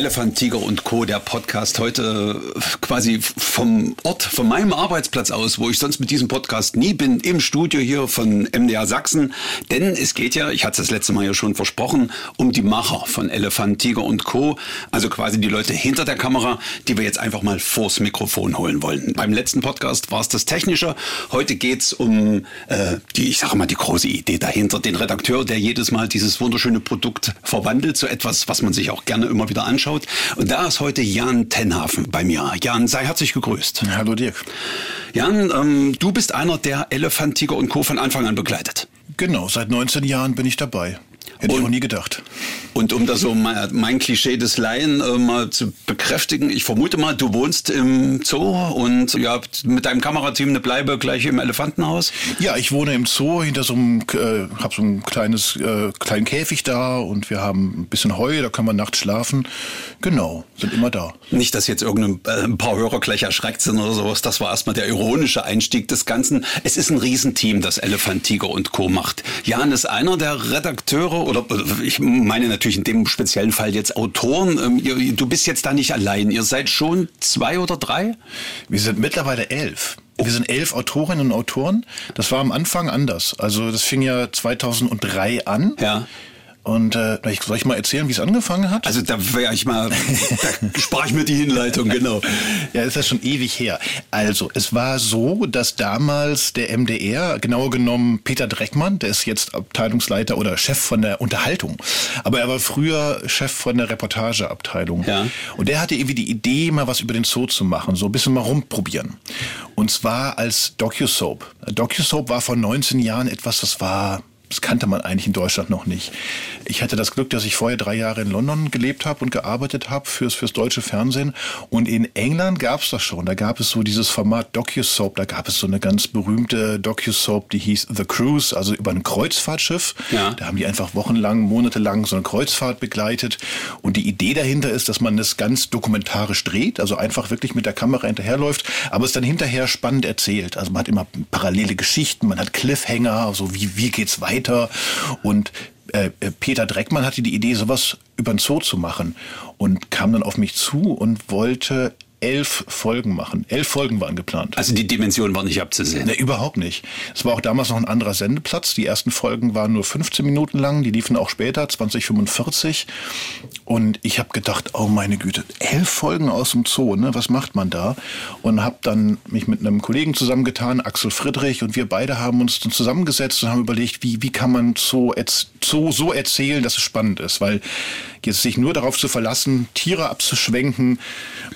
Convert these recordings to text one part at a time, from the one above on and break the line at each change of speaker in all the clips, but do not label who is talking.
Elefant, Tiger und Co., der Podcast heute quasi vom Ort, von meinem Arbeitsplatz aus, wo ich sonst mit diesem Podcast nie bin, im Studio hier von MDR Sachsen. Denn es geht ja, ich hatte es das letzte Mal ja schon versprochen, um die Macher von Elefant, Tiger und Co., also quasi die Leute hinter der Kamera, die wir jetzt einfach mal vors Mikrofon holen wollen. Beim letzten Podcast war es das Technische, heute geht's um äh, die, ich sage mal, die große Idee dahinter, den Redakteur, der jedes Mal dieses wunderschöne Produkt verwandelt zu etwas, was man sich auch gerne immer wieder anschaut anschaut. Und da ist heute Jan Tenhafen bei mir. Jan, sei herzlich gegrüßt.
Hallo Dirk.
Jan, ähm, du bist einer, der Elefant, Tiger und Co. von Anfang an begleitet.
Genau, seit 19 Jahren bin ich dabei. Hätte ich auch nie gedacht.
Und um das so mein, mein Klischee des Laien äh, mal zu bekräftigen, ich vermute mal, du wohnst im Zoo und ja, mit deinem Kamerateam eine Bleibe gleich im Elefantenhaus?
Ja, ich wohne im Zoo hinter so einem, äh, hab so ein kleines, äh, kleinen Käfig da und wir haben ein bisschen Heu, da kann man nachts schlafen. Genau, sind immer da.
Nicht, dass jetzt irgendein äh, ein paar Hörer gleich erschreckt sind oder sowas. Das war erstmal der ironische Einstieg des Ganzen. Es ist ein Riesenteam, das Elefant, Tiger und Co. macht. Jan ist einer der Redakteure oder ich meine natürlich in dem speziellen Fall jetzt Autoren. Ähm, du bist jetzt da nicht allein. Ihr seid schon zwei oder drei?
Wir sind mittlerweile elf. Wir sind elf Autorinnen und Autoren. Das war am Anfang anders. Also das fing ja 2003 an.
Ja.
Und äh, soll ich mal erzählen, wie es angefangen hat?
Also da wäre ich mal, da sprach ich mir die Hinleitung, genau.
ja, ist ja schon ewig her. Also, es war so, dass damals der MDR, genauer genommen Peter Dreckmann, der ist jetzt Abteilungsleiter oder Chef von der Unterhaltung, aber er war früher Chef von der Reportageabteilung.
Ja.
Und der hatte irgendwie die Idee, mal was über den Zoo zu machen, so ein bisschen mal rumprobieren. Und zwar als DocuSoap. DocuSoap war vor 19 Jahren etwas, das war das kannte man eigentlich in Deutschland noch nicht. Ich hatte das Glück, dass ich vorher drei Jahre in London gelebt habe und gearbeitet habe fürs, fürs deutsche Fernsehen. Und in England gab es das schon. Da gab es so dieses Format DocuSoap. Da gab es so eine ganz berühmte DocuSoap, die hieß The Cruise, also über ein Kreuzfahrtschiff.
Ja.
Da haben die einfach wochenlang, monatelang so eine Kreuzfahrt begleitet. Und die Idee dahinter ist, dass man das ganz dokumentarisch dreht, also einfach wirklich mit der Kamera hinterherläuft, aber es dann hinterher spannend erzählt. Also man hat immer parallele Geschichten, man hat Cliffhanger, so wie, wie geht's weiter weiter. Und äh, äh, Peter Dreckmann hatte die Idee, sowas über den Zoo zu machen und kam dann auf mich zu und wollte elf Folgen machen. Elf Folgen waren geplant.
Also die Dimension war nicht abzusehen.
Ne, überhaupt nicht. Es war auch damals noch ein anderer Sendeplatz. Die ersten Folgen waren nur 15 Minuten lang. Die liefen auch später, 2045. Und ich habe gedacht, oh meine Güte, elf Folgen aus dem Zoo, ne? Was macht man da? Und habe dann mich mit einem Kollegen zusammengetan, Axel Friedrich, und wir beide haben uns dann zusammengesetzt und haben überlegt, wie, wie kann man Zoo, Zoo so erzählen, dass es spannend ist. Weil jetzt sich nur darauf zu verlassen, Tiere abzuschwenken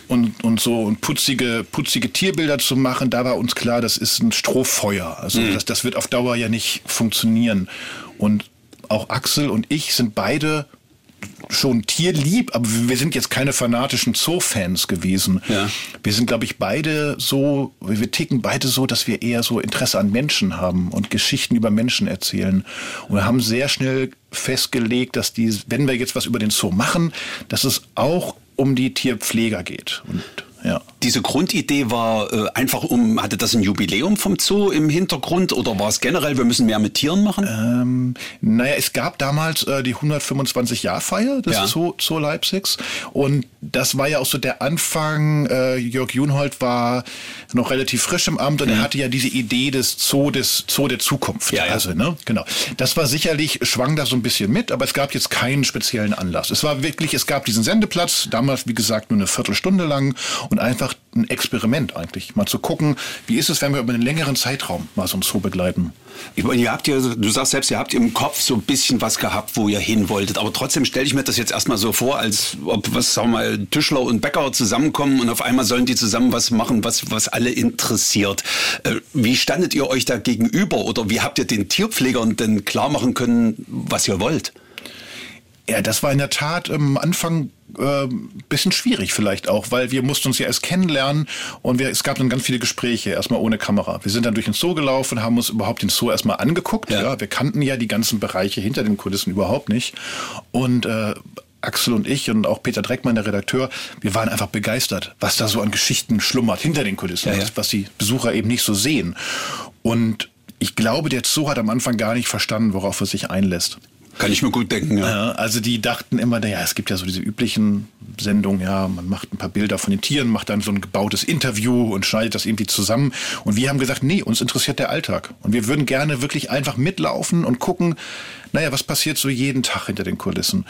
und, und so und putzige, putzige Tierbilder zu machen, da war uns klar, das ist ein Strohfeuer. Also mhm. das, das wird auf Dauer ja nicht funktionieren. Und auch Axel und ich sind beide schon tierlieb, aber wir sind jetzt keine fanatischen Zoo-Fans gewesen.
Ja.
Wir sind, glaube ich, beide so, wir ticken beide so, dass wir eher so Interesse an Menschen haben und Geschichten über Menschen erzählen. Und wir haben sehr schnell festgelegt, dass die, wenn wir jetzt was über den Zoo machen, dass es auch um die Tierpfleger geht. Und ja.
Diese Grundidee war äh, einfach um, hatte das ein Jubiläum vom Zoo im Hintergrund oder war es generell, wir müssen mehr mit Tieren machen?
Ähm, naja, es gab damals äh, die 125-Jahr-Feier des
Ja.
Zoo, Zoo Leipzigs und das war ja auch so der Anfang. Äh, Jörg Junhold war noch relativ frisch im Amt und er hatte ja diese Idee des Zoo, des Zoo der Zukunft.
Mhm. Ja, ja.
Also, ne? Genau. Das war sicherlich, schwang da so ein bisschen mit, aber es gab jetzt keinen speziellen Anlass. Es war wirklich, es gab diesen Sendeplatz, damals, wie gesagt, nur eine Viertelstunde lang und einfach ein Experiment eigentlich. Mal zu gucken, wie ist es, wenn wir über einen längeren Zeitraum mal so ein Zoo begleiten.
Ich meine, ihr habt ja, du sagst selbst, ihr habt im Kopf so ein bisschen was gehabt, wo ihr hin wolltet. Aber trotzdem stelle ich mir das jetzt erstmal so vor, als ob, was sagen wir mal, Tischler und Bäcker zusammenkommen und auf einmal sollen die zusammen was machen, was, was alle interessiert. Äh, Wie standet ihr euch da gegenüber oder wie habt ihr den Tierpflegern denn klar machen können, was ihr wollt?
Ja, das war in der Tat am Anfang äh, bisschen schwierig vielleicht auch, weil wir mussten uns ja erst kennenlernen und wir, es gab dann ganz viele Gespräche, erstmal ohne Kamera. Wir sind dann durch den Zoo gelaufen, haben uns überhaupt den Zoo erstmal angeguckt.
Ja.
Ja. wir kannten ja die ganzen Bereiche hinter den Kulissen überhaupt nicht. Und äh, Axel und ich und auch Peter Dreckmann, der Redakteur, wir waren einfach begeistert, was da so an Geschichten schlummert hinter den Kulissen, ja, ja. was die Besucher eben nicht so sehen. Und ich glaube, der Zoo hat am Anfang gar nicht verstanden, worauf er sich einlässt.
Kann ich mir gut denken, ja.
Also die dachten immer, naja, es gibt ja so diese üblichen Sendungen, ja, man macht ein paar Bilder von den Tieren, macht dann so ein gebautes Interview und schneidet das irgendwie zusammen. Und wir haben gesagt, nee, uns interessiert der Alltag. Und wir würden gerne wirklich einfach mitlaufen und gucken, naja, was passiert so jeden Tag hinter den Kulissen.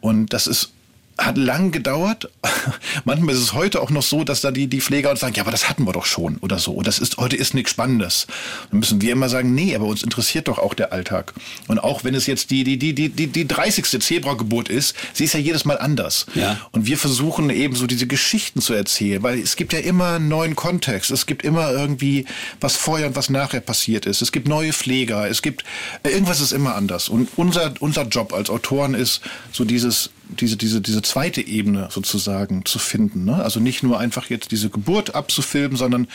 Und das ist hat lang gedauert. Manchmal ist es heute auch noch so, dass da die, die Pfleger uns sagen, ja, aber das hatten wir doch schon oder so. Und das ist, heute ist nichts Spannendes. Dann müssen wir immer sagen, nee, aber uns interessiert doch auch der Alltag. Und auch wenn es jetzt die, die, die, die, die, die 30. Zebrageburt ist, sie ist ja jedes Mal anders.
Ja.
Und wir versuchen eben so diese Geschichten zu erzählen, weil es gibt ja immer einen neuen Kontext. Es gibt immer irgendwie, was vorher und was nachher passiert ist. Es gibt neue Pfleger. Es gibt, irgendwas ist immer anders. Und unser, unser Job als Autoren ist so dieses, diese, diese, diese zweite Ebene sozusagen zu finden. Ne? Also nicht nur einfach jetzt diese Geburt abzufilmen, sondern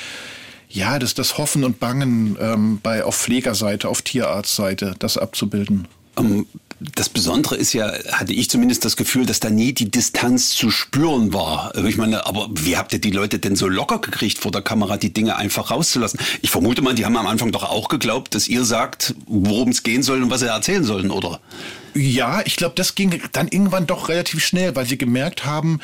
ja, das, das Hoffen und Bangen ähm, bei auf Pflegerseite, auf Tierarztseite, das abzubilden.
Ähm, das Besondere ist ja, hatte ich zumindest das Gefühl, dass da nie die Distanz zu spüren war. Ich meine, aber wie habt ihr die Leute denn so locker gekriegt, vor der Kamera die Dinge einfach rauszulassen? Ich vermute mal, die haben am Anfang doch auch geglaubt, dass ihr sagt, worum es gehen soll und was sie erzählen sollen, oder?
Ja, ich glaube, das ging dann irgendwann doch relativ schnell, weil sie gemerkt haben,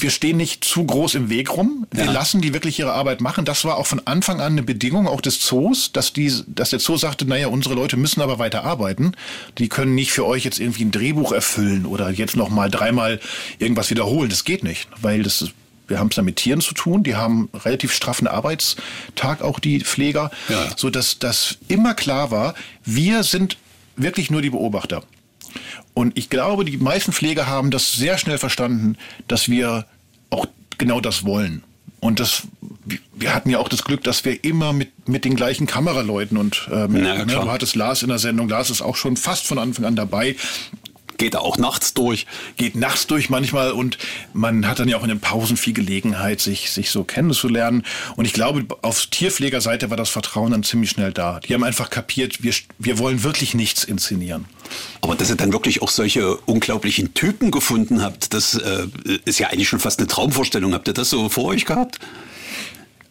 wir stehen nicht zu groß im Weg rum. Wir ja. lassen die wirklich ihre Arbeit machen. Das war auch von Anfang an eine Bedingung auch des Zoos, dass, die, dass der Zoo sagte, naja, unsere Leute müssen aber weiter arbeiten. Die können nicht für euch jetzt irgendwie ein Drehbuch erfüllen oder jetzt noch mal dreimal irgendwas wiederholen. Das geht nicht, weil das wir haben es da mit Tieren zu tun, die haben relativ straffen Arbeitstag, auch die Pfleger, ja. so dass das immer klar war, wir sind wirklich nur die Beobachter. Und ich glaube, die meisten Pfleger haben das sehr schnell verstanden, dass wir auch genau das wollen. Und das, wir hatten ja auch das Glück, dass wir immer mit, mit den gleichen Kameraleuten und ähm, Na, ne, du hattest Lars in der Sendung, Lars ist auch schon fast von Anfang an dabei
geht er auch nachts durch.
Geht nachts durch manchmal und man hat dann ja auch in den Pausen viel Gelegenheit, sich, sich so kennenzulernen. Und ich glaube, auf Tierpflegerseite war das Vertrauen dann ziemlich schnell da. Die haben einfach kapiert, wir, wir wollen wirklich nichts inszenieren.
Aber dass ihr dann wirklich auch solche unglaublichen Typen gefunden habt, das äh, ist ja eigentlich schon fast eine Traumvorstellung. Habt ihr das so vor euch gehabt?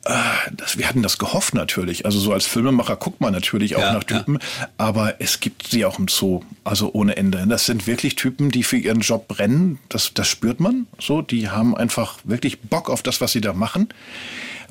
Äh, das, wir hatten das gehofft natürlich. Also so als Filmemacher guckt man natürlich auch ja, nach Typen, ja. aber es gibt sie auch im Zoo, also ohne Ende. Das sind wirklich Typen, die für ihren Job brennen. Das, das spürt man. So, die haben einfach wirklich Bock auf das, was sie da machen.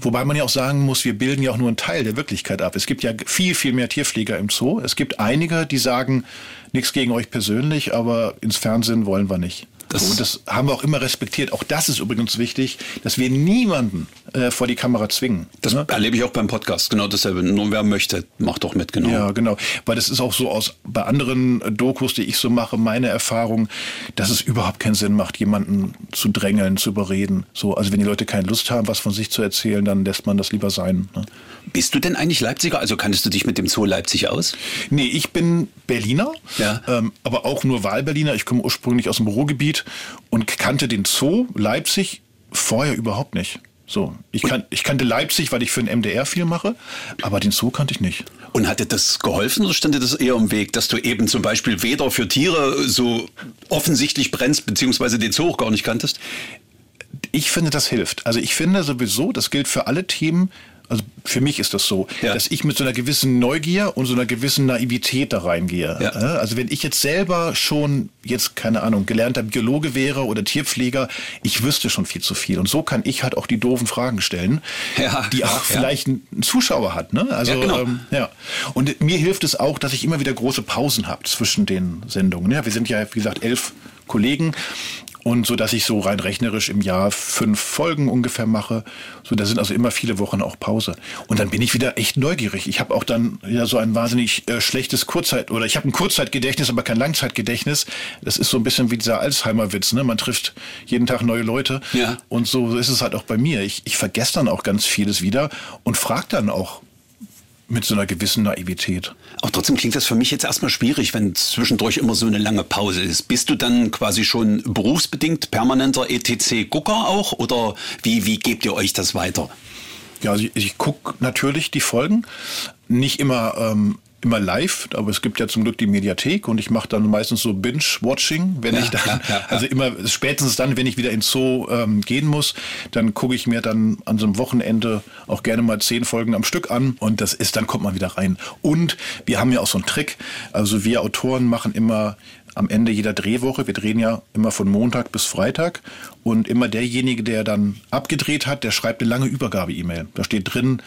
Wobei man ja auch sagen muss, wir bilden ja auch nur einen Teil der Wirklichkeit ab. Es gibt ja viel, viel mehr Tierpfleger im Zoo. Es gibt einige, die sagen, nichts gegen euch persönlich, aber ins Fernsehen wollen wir nicht. Das und das haben wir auch immer respektiert. Auch das ist übrigens wichtig, dass wir niemanden äh, vor die Kamera zwingen.
Das ne? erlebe ich auch beim Podcast. Genau dasselbe. Nur wer möchte, macht doch mit, genau.
Ja, genau. Weil das ist auch so aus bei anderen Dokus, die ich so mache, meine Erfahrung, dass es überhaupt keinen Sinn macht, jemanden zu drängeln, zu überreden. So, also wenn die Leute keine Lust haben, was von sich zu erzählen, dann lässt man das lieber sein. Ne?
Bist du denn eigentlich Leipziger? Also kanntest du dich mit dem Zoo Leipzig aus?
Nee, ich bin Berliner, ja. ähm, aber auch nur Wahlberliner. Ich komme ursprünglich aus dem Ruhrgebiet und kannte den Zoo Leipzig vorher überhaupt nicht. So, ich, kan ich kannte Leipzig, weil ich für den MDR viel mache, aber den Zoo kannte ich nicht.
Und hat dir das geholfen oder stand dir das eher im Weg, dass du eben zum Beispiel weder für Tiere so offensichtlich brennst, beziehungsweise den Zoo auch gar nicht kanntest?
Ich finde, das hilft. Also ich finde sowieso, das gilt für alle Themen, also für mich ist das so, ja. dass ich mit so einer gewissen Neugier und so einer gewissen Naivität da reingehe. Ja. Also wenn ich jetzt selber schon jetzt, keine Ahnung, gelernter Biologe wäre oder Tierpfleger, ich wüsste schon viel zu viel. Und so kann ich halt auch die doofen Fragen stellen, ja. die auch vielleicht ein Zuschauer hat. Ne? Also, genau. ähm, ja. Und mir hilft es auch, dass ich immer wieder große Pausen habe zwischen den Sendungen. Ja, wir sind ja, wie gesagt, elf Kollegen und so, dass ich so rein rechnerisch im Jahr fünf Folgen ungefähr mache. So, da sind also immer viele Wochen auch Pause. Und dann bin ich wieder echt neugierig. Ich habe auch dann ja so ein wahnsinnig äh, schlechtes Kurzzeit oder ich habe ein Kurzzeitgedächtnis, aber kein Langzeitgedächtnis. Das ist so ein bisschen wie dieser Alzheimer-Witz. Ne? Man trifft jeden Tag neue Leute. Ja. Und so ist es halt auch bei mir. Ich, ich vergesse dann auch ganz vieles wieder und frage dann auch mit so einer gewissen Naivität.
Auch trotzdem klingt das für mich jetzt erstmal schwierig, wenn zwischendurch immer so eine lange Pause ist. Bist du dann quasi schon berufsbedingt permanenter ETC-Gucker auch oder wie, wie gebt ihr euch das weiter?
Ja, also ich, ich gucke natürlich die Folgen, nicht immer ähm, immer live, aber es gibt ja zum Glück die Mediathek und ich mache dann meistens so Binge-Watching, wenn ja, ich dann, ja, ja, also immer spätestens dann, wenn ich wieder ins Zoo ähm, gehen muss, dann gucke ich mir dann an so einem Wochenende auch gerne mal zehn Folgen am Stück an und das ist, dann kommt man wieder rein. Und wir haben ja auch so einen Trick, also wir Autoren machen immer am Ende jeder Drehwoche, wir drehen ja immer von Montag bis Freitag und immer derjenige, der dann abgedreht hat, der schreibt eine lange Übergabe-E-Mail. Da steht drin,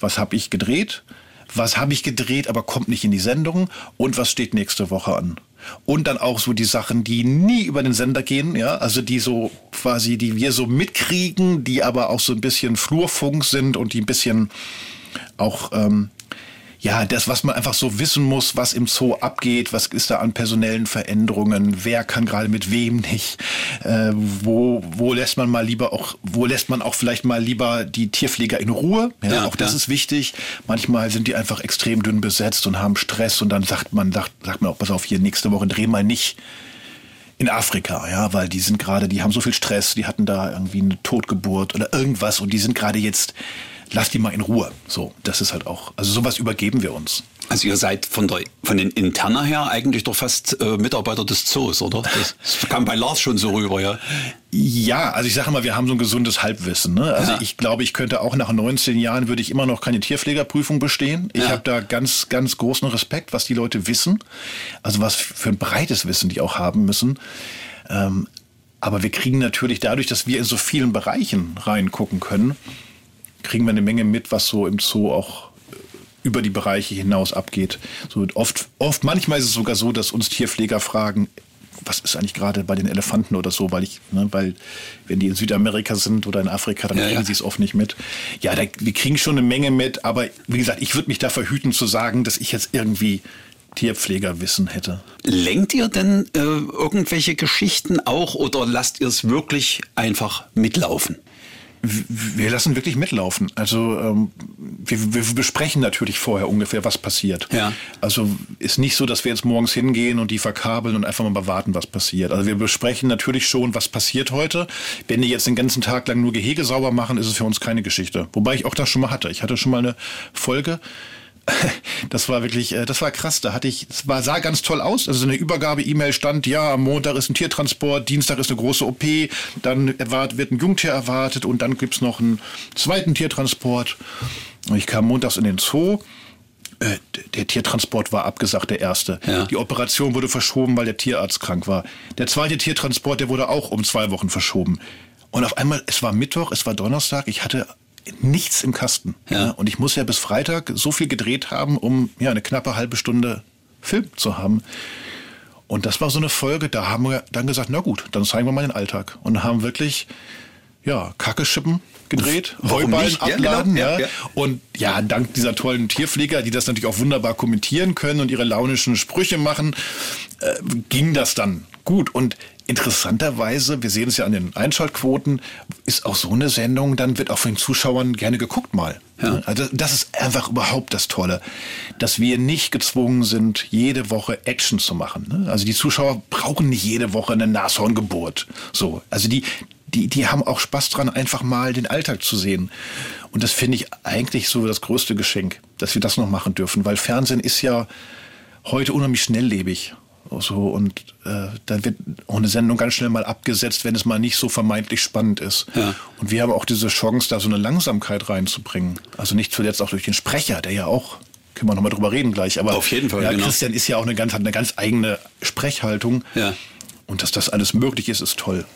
was habe ich gedreht, was habe ich gedreht, aber kommt nicht in die Sendung und was steht nächste Woche an. Und dann auch so die Sachen, die nie über den Sender gehen, ja, also die so quasi, die wir so mitkriegen, die aber auch so ein bisschen Flurfunk sind und die ein bisschen auch ähm, ja, das, was man einfach so wissen muss, was im Zoo abgeht, was ist da an personellen Veränderungen, wer kann gerade mit wem nicht, äh, wo, wo lässt man mal lieber auch, wo lässt man auch vielleicht mal lieber die Tierpfleger in Ruhe, ja, ja auch das ja. ist wichtig. Manchmal sind die einfach extrem dünn besetzt und haben Stress und dann sagt man, sagt, sagt man auch, pass auf, hier nächste Woche dreh mal nicht in Afrika, ja, weil die sind gerade, die haben so viel Stress, die hatten da irgendwie eine Totgeburt oder irgendwas und die sind gerade jetzt lass die mal in Ruhe. So, das ist halt auch, also sowas übergeben wir uns.
Also ihr seid von der von den Interna her eigentlich doch fast äh, Mitarbeiter des Zoos, oder? Das, das, kam bei Lars schon so rüber, ja.
Ja, also ich sage mal, wir haben so ein gesundes Halbwissen. Ne? Also ja. ich glaube, ich könnte auch nach 19 Jahren würde ich immer noch keine Tierpflegerprüfung bestehen. Ich ja. habe da ganz, ganz großen Respekt, was die Leute wissen. Also was für ein breites Wissen die auch haben müssen. Ähm, aber wir kriegen natürlich dadurch, dass wir in so vielen Bereichen reingucken können, kriegen wir eine Menge mit, was so im Zoo auch äh, über die Bereiche hinaus abgeht. So oft, oft, manchmal ist es sogar so, dass uns Tierpfleger fragen, was ist eigentlich gerade bei den Elefanten oder so, weil ich, ne, weil wenn die in Südamerika sind oder in Afrika, dann ja, kriegen ja. sie es oft nicht mit. Ja, da, wir kriegen schon eine Menge mit, aber wie gesagt, ich würde mich da verhüten zu sagen, dass ich jetzt irgendwie Tierpflegerwissen hätte.
Lenkt ihr denn äh, irgendwelche Geschichten auch oder lasst ihr es wirklich einfach mitlaufen?
Wir lassen wirklich mitlaufen. Also ähm, wir, wir besprechen natürlich vorher ungefähr, was passiert.
Ja.
Also ist nicht so, dass wir jetzt morgens hingehen und die verkabeln und einfach mal warten, was passiert. Also wir besprechen natürlich schon, was passiert heute. Wenn die jetzt den ganzen Tag lang nur Gehege sauber machen, ist es für uns keine Geschichte. Wobei ich auch das schon mal hatte. Ich hatte schon mal eine Folge, das war wirklich, äh, das war krass. Da hatte ich, es war, sah ganz toll aus. Also eine Übergabe-E-Mail stand, ja, am Montag ist ein Tiertransport, Dienstag ist eine große OP, dann wird ein Jungtier erwartet und dann gibt's noch einen zweiten Tiertransport. Ich kam montags in den Zoo. Äh, der Tiertransport war abgesagt, der erste. Ja. Die Operation wurde verschoben, weil der Tierarzt krank war. Der zweite Tiertransport, der wurde auch um zwei Wochen verschoben. Und auf einmal, es war Mittwoch, es war Donnerstag, ich hatte nichts im Kasten. Ja. Und ich muss ja bis Freitag so viel gedreht haben, um ja eine knappe halbe Stunde Film zu haben. Und das war so eine Folge, da haben wir dann gesagt, na gut, dann zeigen wir mal den Alltag. Und haben wirklich, ja, Kacke schippen gedreht, Heuballen abladen, ja, genau. ja. Und ja, dank dieser tollen Tierpfleger, die das natürlich auch wunderbar kommentieren können und ihre launischen Sprüche machen, äh, ging das dann gut. Und interessanterweise, wir sehen es ja an den Einschaltquoten, ist auch so eine Sendung, dann wird auch von den Zuschauern gerne geguckt mal. Ja. Also das ist einfach überhaupt das Tolle, dass wir nicht gezwungen sind, jede Woche Action zu machen. Ne? Also die Zuschauer brauchen nicht jede Woche eine Nashorngeburt. So, also die, die, die haben auch Spaß dran, einfach mal den Alltag zu sehen. Und das finde ich eigentlich so das größte Geschenk, dass wir das noch machen dürfen, weil Fernsehen ist ja heute unheimlich schnelllebig. So, und äh, da wird auch eine Sendung ganz schnell mal abgesetzt, wenn es mal nicht so vermeintlich spannend ist. Ja. Und wir haben auch diese Chance, da so eine Langsamkeit reinzubringen. Also nicht zuletzt auch durch den Sprecher, der ja auch, können wir nochmal drüber reden gleich, aber
Auf jeden Fall,
ja, genau. Christian ist ja auch eine ganz, hat eine ganz eigene Sprechhaltung.
Ja.
Und dass das alles möglich ist, ist toll.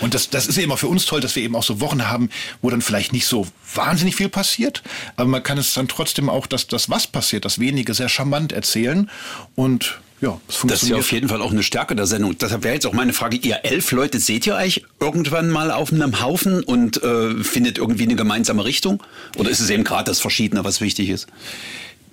Und das, das ist eben auch für uns toll, dass wir eben auch so Wochen haben, wo dann vielleicht nicht so wahnsinnig viel passiert, aber man kann es dann trotzdem auch, dass das was passiert, das wenige sehr charmant erzählen und ja,
es funktioniert. Das ist ja auf jeden Fall auch eine Stärke der Sendung. Deshalb wäre jetzt auch meine Frage, ihr elf Leute seht ihr euch irgendwann mal auf einem Haufen und äh, findet irgendwie eine gemeinsame Richtung? Oder ist es eben gerade das Verschiedene, was wichtig ist?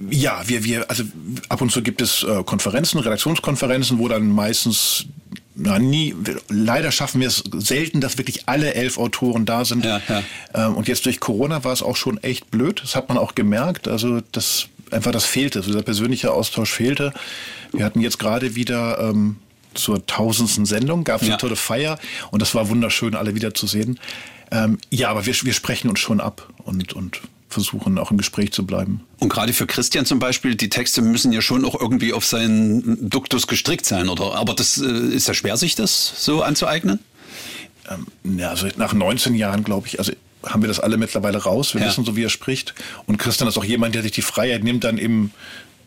Ja, wir, wir, also ab und zu gibt es äh, Konferenzen, Redaktionskonferenzen, wo dann meistens na, nie, leider schaffen wir es selten, dass wirklich alle elf Autoren da sind. Ja, ja. Ähm, und jetzt durch Corona war es auch schon echt blöd. Das hat man auch gemerkt. Also das einfach das fehlte, also dieser persönliche Austausch fehlte. Wir hatten jetzt gerade wieder ähm, zur tausendsten Sendung, gab es ja. eine tolle Feier und das war wunderschön, alle wiederzusehen. Ähm, ja, aber wir, wir sprechen uns schon ab und, und versuchen, auch im Gespräch zu bleiben.
Und gerade für Christian zum Beispiel, die Texte müssen ja schon auch irgendwie auf seinen Duktus gestrickt sein, oder? Aber das äh, ist ja schwer, sich das so anzueignen?
Ähm, ja, also nach 19 Jahren, glaube ich, also haben wir das alle mittlerweile raus. Wir ja. wissen so, wie er spricht. Und Christian ist auch jemand, der sich die Freiheit nimmt, dann im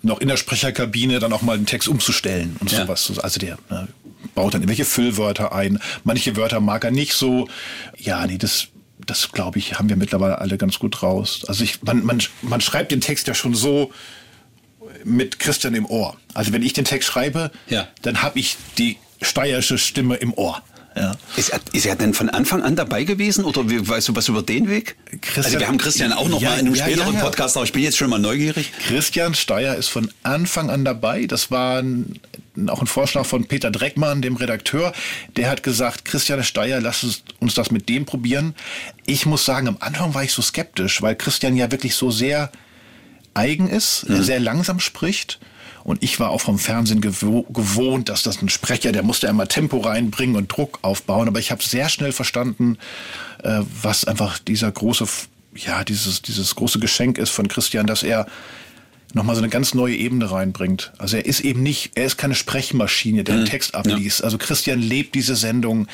noch in der Sprecherkabine dann auch mal den Text umzustellen und ja. sowas. Also der ne, baut dann irgendwelche Füllwörter ein. Manche Wörter mag er nicht so. Ja, nee, das, das glaube ich, haben wir mittlerweile alle ganz gut raus. Also ich, man, man, man schreibt den Text ja schon so mit Christian im Ohr. Also wenn ich den Text schreibe, ja. dann habe ich die steirische Stimme im Ohr. Ja.
Ist, er, ist er denn von Anfang an dabei gewesen oder wie, weißt du was über den Weg? Christian, also wir haben Christian auch noch ja, mal in einem ja, späteren Podcast, aber ich bin jetzt schon mal neugierig.
Christian Steyer ist von Anfang an dabei. Das war ein, auch ein Vorschlag von Peter Dreckmann, dem Redakteur. Der hat gesagt, Christian Steyer, lass uns das mit dem probieren. Ich muss sagen, am Anfang war ich so skeptisch, weil Christian ja wirklich so sehr eigen ist, mhm. sehr langsam spricht und ich war auch vom Fernsehen gewohnt, dass das ein Sprecher, der musste immer Tempo reinbringen und Druck aufbauen. Aber ich habe sehr schnell verstanden, äh, was einfach dieser große, ja, dieses, dieses große Geschenk ist von Christian, dass er nochmal so eine ganz neue Ebene reinbringt. Also er ist eben nicht, er ist keine Sprechmaschine, der mhm. Text abliest. Ja. Also Christian lebt diese Sendung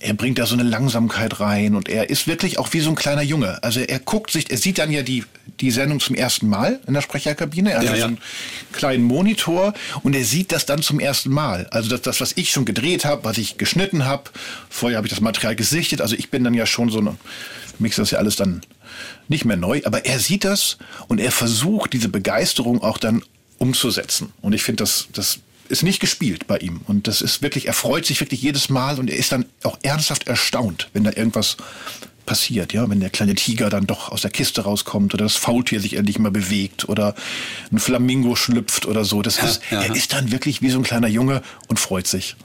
er bringt da so eine Langsamkeit rein und er ist wirklich auch wie so ein kleiner Junge. Also er guckt sich, er sieht dann ja die, die Sendung zum ersten Mal in der Sprecherkabine. Er hat ja, ja. so einen kleinen Monitor und er sieht das dann zum ersten Mal. Also das, das was ich schon gedreht habe, was ich geschnitten habe. Vorher habe ich das Material gesichtet. Also ich bin dann ja schon so eine, für mich ist das ja alles dann nicht mehr neu. Aber er sieht das und er versucht diese Begeisterung auch dann umzusetzen. Und ich finde, das, das ist nicht gespielt bei ihm. Und das ist wirklich, er freut sich wirklich jedes Mal und er ist dann auch ernsthaft erstaunt, wenn da irgendwas passiert, ja, wenn der kleine Tiger dann doch aus der Kiste rauskommt oder das Faultier sich endlich mal bewegt oder ein Flamingo schlüpft oder so. Das ist, ja, ja. er ist dann wirklich wie so ein kleiner Junge und freut sich.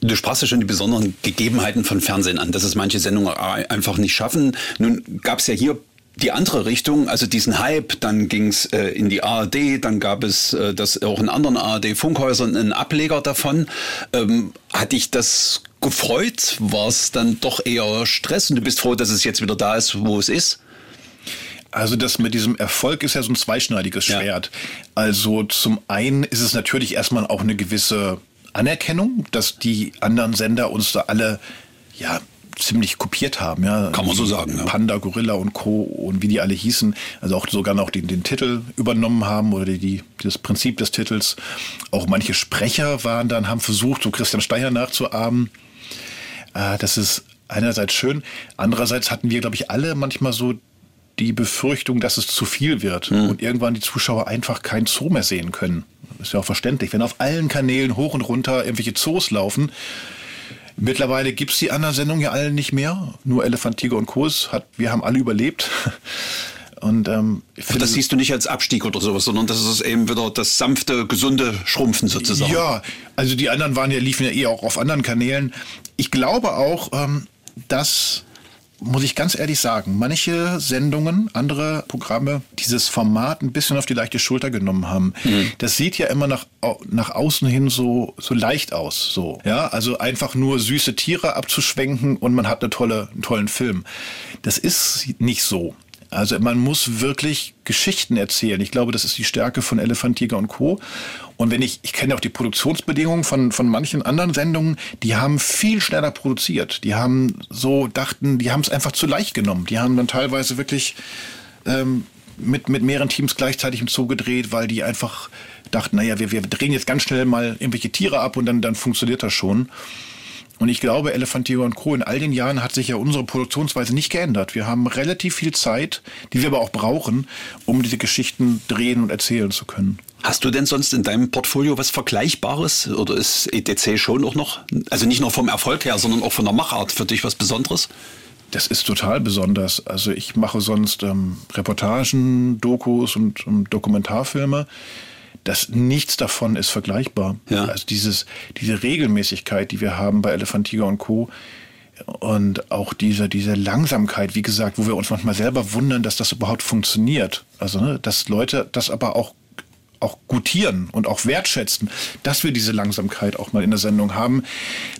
Du sprachst ja schon die besonderen Gegebenheiten von Fernsehen an, dass es manche Sendungen einfach nicht schaffen. Nun gab es ja hier die andere Richtung, also diesen Hype, dann ging es äh, in die ARD, dann gab es äh, das auch in anderen ARD-Funkhäusern einen Ableger davon. Ähm, hat dich das gefreut? War es dann doch eher Stress und du bist froh, dass es jetzt wieder da ist, wo es ist?
Also das mit diesem Erfolg ist ja so ein zweischneidiges Schwert. Ja. Also zum einen ist es natürlich erstmal auch eine gewisse Anerkennung, dass die anderen Sender uns da alle ja ziemlich kopiert haben. Ja.
Kann man so sagen.
Ja. Panda, Gorilla und Co. und wie die alle hießen. Also auch sogar noch den, den Titel übernommen haben oder die, die, das Prinzip des Titels. Auch manche Sprecher waren dann, haben versucht, so Christian Steyer nachzuahmen. Äh, das ist einerseits schön. Andererseits hatten wir, glaube ich, alle manchmal so die Befürchtung, dass es zu viel wird mhm. und irgendwann die Zuschauer einfach kein Zoo mehr sehen können. ist ja auch verständlich. Wenn auf allen Kanälen hoch und runter irgendwelche Zoos laufen, Mittlerweile gibt es die anderen Sendungen ja alle nicht mehr. Nur Elefant, Tiger und Kurs hat, wir haben alle überlebt.
Und ähm, finde, das siehst du nicht als Abstieg oder sowas, sondern das ist eben wieder das sanfte, gesunde Schrumpfen sozusagen.
Ja, also die anderen waren ja, liefen ja eh auch auf anderen Kanälen. Ich glaube auch, ähm, dass muss ich ganz ehrlich sagen, manche Sendungen, andere Programme dieses Format ein bisschen auf die leichte Schulter genommen haben. Mhm. Das sieht ja immer nach, nach außen hin so, so leicht aus. So. Ja, also einfach nur süße Tiere abzuschwenken und man hat eine tolle, einen tollen Film. Das ist nicht so. Also man muss wirklich Geschichten erzählen. Ich glaube, das ist die Stärke von Elefant, Tiger und Co. Und wenn ich, ich kenne auch die Produktionsbedingungen von, von manchen anderen Sendungen, die haben viel schneller produziert. Die haben so dachten, die haben es einfach zu leicht genommen. Die haben dann teilweise wirklich ähm, mit, mit mehreren Teams gleichzeitig im Zoo gedreht, weil die einfach dachten, naja, wir, wir drehen jetzt ganz schnell mal irgendwelche Tiere ab und dann, dann funktioniert das schon. Und ich glaube, Elefant Tiger und Co. in all den Jahren hat sich ja unsere Produktionsweise nicht geändert. Wir haben relativ viel Zeit, die wir aber auch brauchen, um diese Geschichten drehen und erzählen zu können.
Hast du denn sonst in deinem Portfolio was Vergleichbares oder ist ETC schon auch noch, also nicht nur vom Erfolg her, sondern auch von der Machart für dich was Besonderes?
Das ist total besonders. Also ich mache sonst ähm, Reportagen, Dokus und, und Dokumentarfilme dass nichts davon ist vergleichbar. Ja. Also dieses, diese Regelmäßigkeit, die wir haben bei Elefant, Tiger und Co. Und auch diese, diese Langsamkeit, wie gesagt, wo wir uns manchmal selber wundern, dass das überhaupt funktioniert. Also, ne, dass Leute das aber auch auch gutieren und auch wertschätzen, dass wir diese Langsamkeit auch mal in der Sendung haben.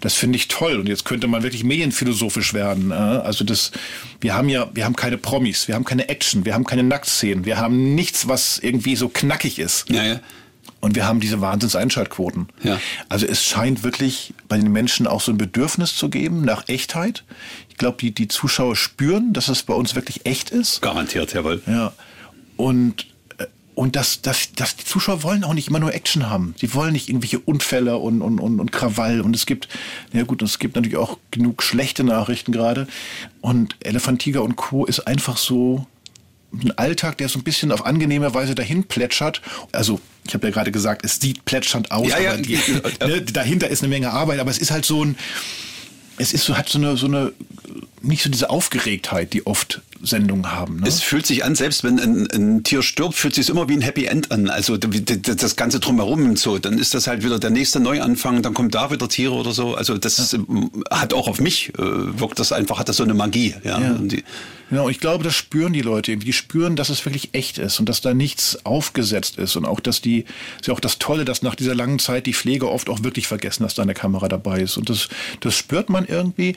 Das finde ich toll. Und jetzt könnte man wirklich medienphilosophisch werden. Äh? Also das, wir haben ja, wir haben keine Promis, wir haben keine Action, wir haben keine Nacktszenen, wir haben nichts, was irgendwie so knackig ist.
Ja, ja.
Und wir haben diese Wahnsinns-Einschaltquoten.
Ja.
Also es scheint wirklich bei den Menschen auch so ein Bedürfnis zu geben nach Echtheit. Ich glaube, die, die Zuschauer spüren, dass es bei uns wirklich echt ist.
Garantiert, jawohl.
Ja. Und, und dass, dass, dass die Zuschauer wollen auch nicht immer nur Action haben. Sie wollen nicht irgendwelche Unfälle und, und, und, und Krawall. Und es gibt, ja gut, es gibt natürlich auch genug schlechte Nachrichten gerade. Und Elefantiger und Co. ist einfach so ein Alltag, der so ein bisschen auf angenehme Weise dahin plätschert. Also, ich habe ja gerade gesagt, es sieht plätschernd aus,
Ja, ja.
aber die, ne, dahinter ist eine Menge Arbeit, aber es ist halt so ein, es ist so, hat so eine, so eine, nicht so diese Aufgeregtheit, die oft Sendungen haben. Ne?
Es fühlt sich an, selbst wenn ein, ein Tier stirbt, fühlt sich immer wie ein Happy End an. Also das Ganze drumherum und so. Dann ist das halt wieder der nächste Neuanfang, dann kommt da wieder Tiere oder so. Also das ähm, hat auch auf mich, äh, wirkt das einfach, hat das so eine Magie. Ja.
Ja. Genau, ich glaube, das spüren die Leute irgendwie. Die spüren, dass es wirklich echt ist und dass da nichts aufgesetzt ist. Und auch, dass die, ist ja auch das Tolle, dass nach dieser langen Zeit die Pflege oft auch wirklich vergessen, dass da eine Kamera dabei ist. Und das, das spürt man irgendwie.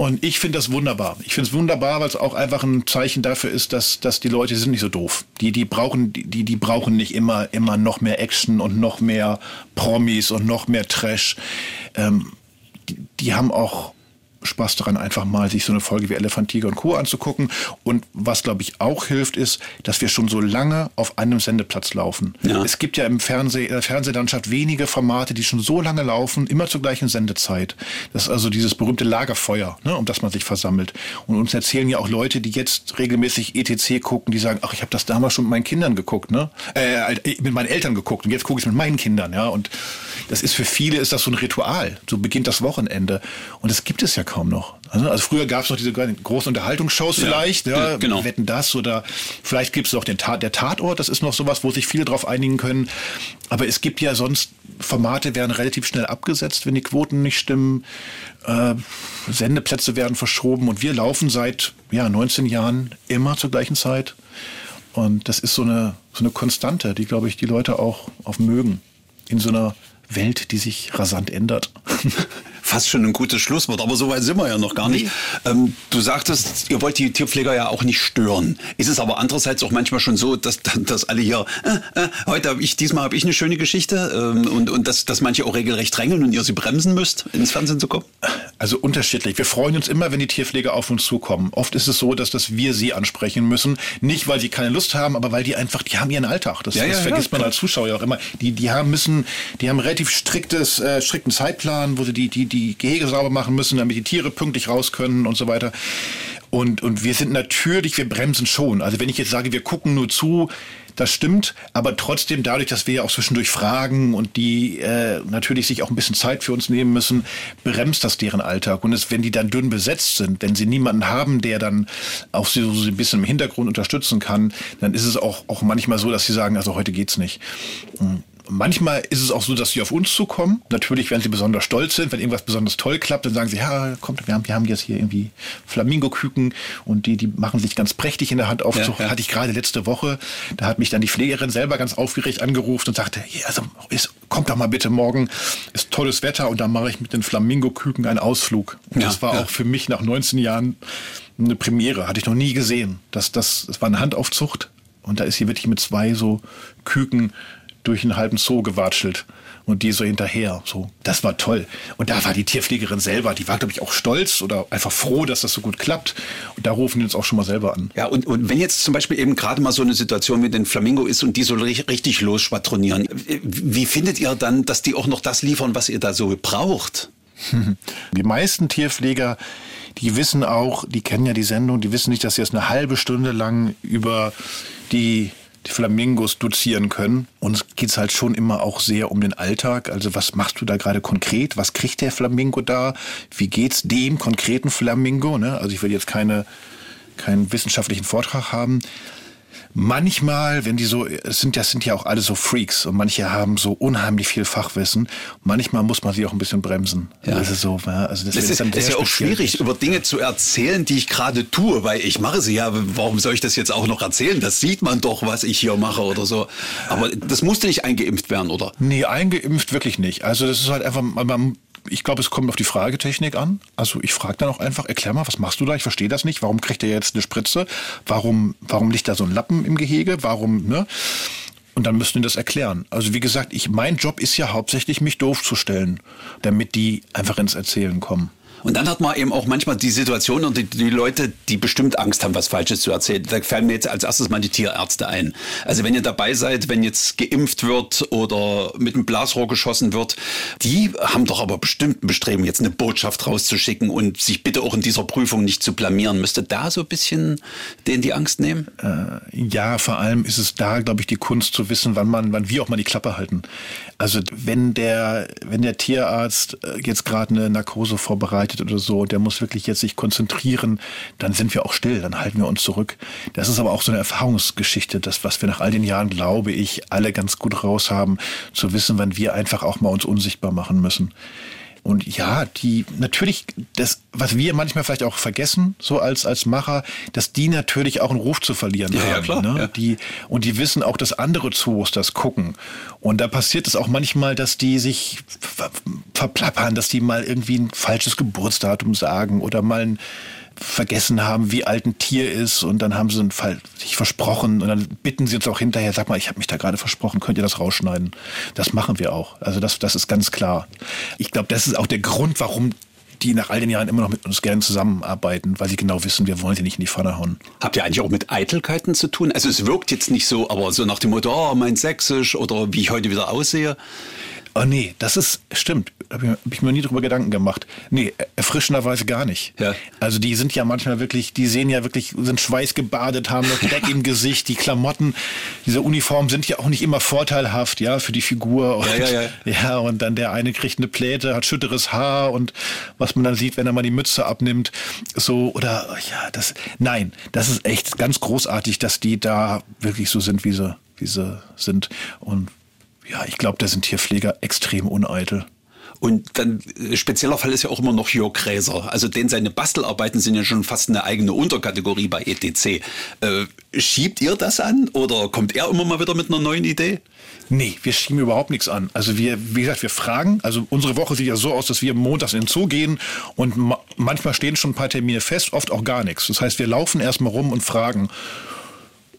Und ich finde das wunderbar. Ich finde es wunderbar, weil es auch einfach ein Zeichen dafür ist, dass, dass die Leute sind nicht so doof. Die, die brauchen, die, die brauchen nicht immer, immer noch mehr Action und noch mehr Promis und noch mehr Trash. Ähm, die, die haben auch Spaß daran, einfach mal sich so eine Folge wie Elefant, Tiger und Co. anzugucken. Und was, glaube ich, auch hilft, ist, dass wir schon so lange auf einem Sendeplatz laufen.
Ja.
Es gibt ja im Fernseh, in der Fernsehlandschaft wenige Formate, die schon so lange laufen, immer zur gleichen Sendezeit. Das ist also dieses berühmte Lagerfeuer, ne, um das man sich versammelt. Und uns erzählen ja auch Leute, die jetzt regelmäßig ETC gucken, die sagen, ach, ich habe das damals schon mit meinen Kindern geguckt, ne? Äh, mit meinen Eltern geguckt und jetzt gucke ich mit meinen Kindern, ja. Und das ist für viele ist das so ein Ritual. So beginnt das Wochenende. Und das gibt es ja kaum noch. Also also früher gab es noch diese großen Unterhaltungsshows vielleicht, ja,
ja, genau.
Wetten das oder vielleicht gibt es noch den Tat, der Tatort, das ist noch sowas, wo sich viele drauf einigen können. Aber es gibt ja sonst, Formate werden relativ schnell abgesetzt, wenn die Quoten nicht stimmen. Äh, Sendeplätze werden verschoben und wir laufen seit ja, 19 Jahren immer zur gleichen Zeit. Und das ist so eine, so eine Konstante, die, glaube ich, die Leute auch, auch mögen. In so einer Welt, die sich rasant ändert.
fast schon ein gutes Schlusswort, aber so weit sind wir ja noch gar nicht. Ähm, du sagtest, ihr wollt die Tierpfleger ja auch nicht stören. Ist es aber andererseits auch manchmal schon so, dass, dass alle hier, äh, äh, heute habe ich, diesmal habe ich eine schöne Geschichte ähm, und, und dass, dass manche auch regelrecht drängeln und ihr sie bremsen müsst, ins Fernsehen zu kommen?
Also unterschiedlich. Wir freuen uns immer, wenn die Tierpfleger auf uns zukommen. Oft ist es so, dass das wir sie ansprechen müssen. Nicht, weil sie keine Lust haben, aber weil die einfach, die haben ihren Alltag. Das,
Ja,
das
ja,
vergisst
ja,
man als Zuschauer ja auch immer. Die, die haben müssen, die haben einen relativ striktes, äh, strikten Zeitplan, wo sie die, die, die Gehege sauber machen müssen, damit die Tiere pünktlich raus können und so weiter. Und, und wir sind natürlich, wir bremsen schon. Also wenn ich jetzt sage, wir gucken nur zu, das stimmt, aber trotzdem dadurch, dass wir ja auch zwischendurch fragen und die äh, natürlich sich auch ein bisschen Zeit für uns nehmen müssen, bremst das deren Alltag. Und es, wenn die dann dünn besetzt sind, wenn sie niemanden haben, der dann auch sie so ein bisschen im Hintergrund unterstützen kann, dann ist es auch, auch manchmal so, dass sie sagen, also heute geht's nicht. Mhm. Manchmal ist es auch so, dass sie auf uns zukommen. Natürlich, wenn sie besonders stolz sind, wenn irgendwas besonders toll klappt, dann sagen sie, ja, kommt, wir haben, wir haben jetzt hier irgendwie Flamingo-Küken und die, die machen sich ganz prächtig in der Hand auf.
Ja, ja.
hatte ich gerade letzte Woche. Da hat mich dann die Pflegerin selber ganz aufgeregt angerufen und sagte, ja, also, ist, kommt doch mal bitte morgen, ist tolles Wetter und dann mache ich mit den Flamingo-Küken einen Ausflug. Und
Ja,
das war auch für mich nach 19 Jahren eine Premiere. Hatte ich noch nie gesehen. Das, das, das war eine Handaufzucht. Und da ist sie wirklich mit zwei so Küken durch einen halben Zoo gewatschelt und die so hinterher. So, das war toll. Und da war die Tierpflegerin selber, die war, glaube ich, auch stolz oder einfach froh, dass das so gut klappt. Und da rufen die uns auch schon mal selber an.
Ja, und, und wenn jetzt zum Beispiel eben gerade mal so eine Situation mit den Flamingo ist und die so ri- richtig losschwadronieren, wie findet ihr dann, dass die auch noch das liefern, was ihr da so braucht?
Die meisten Tierpfleger, die wissen auch, die kennen ja die Sendung, die wissen nicht, dass sie jetzt eine halbe Stunde lang über die, die Flamingos dozieren können. Uns geht's halt schon immer auch sehr um den Alltag. Also was machst du da gerade konkret? Was kriegt der Flamingo da? Wie geht's dem konkreten Flamingo? Ne? Also ich will jetzt keine, keinen wissenschaftlichen Vortrag haben. Manchmal, wenn die so, es sind, das sind ja auch alle so Freaks und manche haben so unheimlich viel Fachwissen. Manchmal muss man sie auch ein bisschen bremsen.
Ja.
Das ist so, ja, also das,
Das ist, ist ja auch schwierig, über Dinge zu erzählen, die ich gerade tue, weil ich mache sie ja. Warum soll ich das jetzt auch noch erzählen? Das sieht man doch, was ich hier mache oder so. Aber das musste nicht eingeimpft werden, oder?
Nee, eingeimpft wirklich nicht. Also das ist halt einfach, man, ich glaube, es kommt auf die Fragetechnik an. Also ich frage dann auch einfach, erklär mal, was machst du da? Ich verstehe das nicht. Warum kriegt er jetzt eine Spritze? Warum, warum liegt da so ein Lappen im Gehege? Warum, ne? Und dann müssen die das erklären. Also wie gesagt, ich, mein Job ist ja hauptsächlich, mich doof zu stellen, damit die einfach ins Erzählen kommen.
Und dann hat man eben auch manchmal die Situation und die, die Leute, die bestimmt Angst haben, was Falsches zu erzählen. Da fallen mir jetzt als erstes mal die Tierärzte ein. Also wenn ihr dabei seid, wenn jetzt geimpft wird oder mit einem Blasrohr geschossen wird, die haben doch aber bestimmt ein Bestreben, jetzt eine Botschaft rauszuschicken und sich bitte auch in dieser Prüfung nicht zu blamieren. Müsste da so ein bisschen denen die Angst nehmen?
Ja, vor allem ist es da, glaube ich, die Kunst zu wissen, wann man, wann wir auch mal die Klappe halten. Also wenn der, wenn der Tierarzt äh, jetzt gerade eine Narkose vorbereitet oder so, der muss wirklich jetzt sich konzentrieren, dann sind wir auch still, dann halten wir uns zurück. Das ist aber auch so eine Erfahrungsgeschichte, das, was wir nach all den Jahren, glaube ich, alle ganz gut raus haben, zu wissen, wann wir einfach auch mal uns unsichtbar machen müssen. Und ja, die natürlich, das, was wir manchmal vielleicht auch vergessen, so als, als Macher, dass die natürlich auch einen Ruf zu verlieren
Ja, ja,
haben.
klar,
ne?
ja.
Die, und die wissen auch, dass andere Zoos das gucken. Und da passiert es auch manchmal, dass die sich ver verplappern, dass die mal irgendwie ein falsches Geburtsdatum sagen oder mal ein vergessen haben, wie alt ein Tier ist und dann haben sie sich versprochen und dann bitten sie uns auch hinterher, sag mal, ich habe mich da gerade versprochen, könnt ihr das rausschneiden? Das machen wir auch. Also das, das ist ganz klar. Ich glaube, das ist auch der Grund, warum die nach all den Jahren immer noch mit uns gerne zusammenarbeiten, weil sie genau wissen, wir wollen sie nicht in die Pfanne hauen.
Habt ihr eigentlich auch mit Eitelkeiten zu tun? Also es wirkt jetzt nicht so, aber so nach dem Motto, oh, mein Sächsisch oder wie ich heute wieder aussehe.
Oh nee, das ist, stimmt, habe ich, hab ich mir nie drüber Gedanken gemacht. Nee, er- erfrischenderweise gar nicht.
Ja.
Also die sind ja manchmal wirklich, die sehen ja wirklich, sind schweißgebadet, haben noch Dreck im Gesicht, die Klamotten, diese Uniformen sind ja auch nicht immer vorteilhaft, ja, für die Figur. Und,
Ja, ja, ja.
ja, und dann der eine kriegt eine Pläte, hat schütteres Haar und was man dann sieht, wenn er mal die Mütze abnimmt, so, oder, ja, das, nein, das ist echt ganz großartig, dass die da wirklich so sind, wie sie, wie sie sind. Und ja, ich glaube, da sind Tierpfleger extrem uneitel.
Und dann äh, spezieller Fall ist ja auch immer noch Jörg Gräser. Also den seine Bastelarbeiten sind ja schon fast eine eigene Unterkategorie bei ETC. Äh, schiebt ihr das an oder kommt er immer mal wieder mit einer neuen Idee?
Nee, wir schieben überhaupt nichts an. Also wir, wie gesagt, wir fragen. Also unsere Woche sieht ja so aus, dass wir montags in den Zoo gehen und ma manchmal stehen schon ein paar Termine fest, oft auch gar nichts. Das heißt, wir laufen erstmal rum und fragen.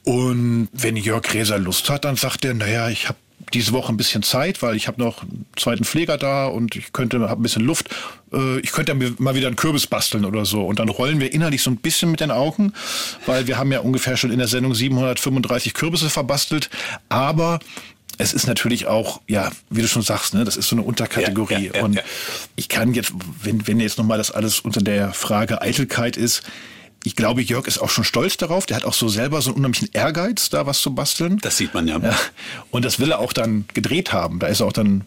Und wenn Jörg Gräser Lust hat, dann sagt er, naja, ich habe diese Woche ein bisschen Zeit, weil ich habe noch einen zweiten Pfleger da und ich könnte, habe ein bisschen Luft. Äh, ich könnte mal wieder einen Kürbis basteln oder so. Und dann rollen wir innerlich so ein bisschen mit den Augen, weil wir haben ja ungefähr schon in der Sendung 735 Kürbisse verbastelt. Aber es ist natürlich auch, ja, wie du schon sagst, ne, das ist so eine Unterkategorie.
Ja, ja, ja,
und ich kann jetzt, wenn, wenn jetzt nochmal das alles unter der Frage Eitelkeit ist, ich glaube, Jörg ist auch schon stolz darauf. Der hat auch so selber so einen unheimlichen Ehrgeiz, da was zu basteln.
Das sieht man ja.
Ja. Und das will er auch dann gedreht haben. Da ist er auch dann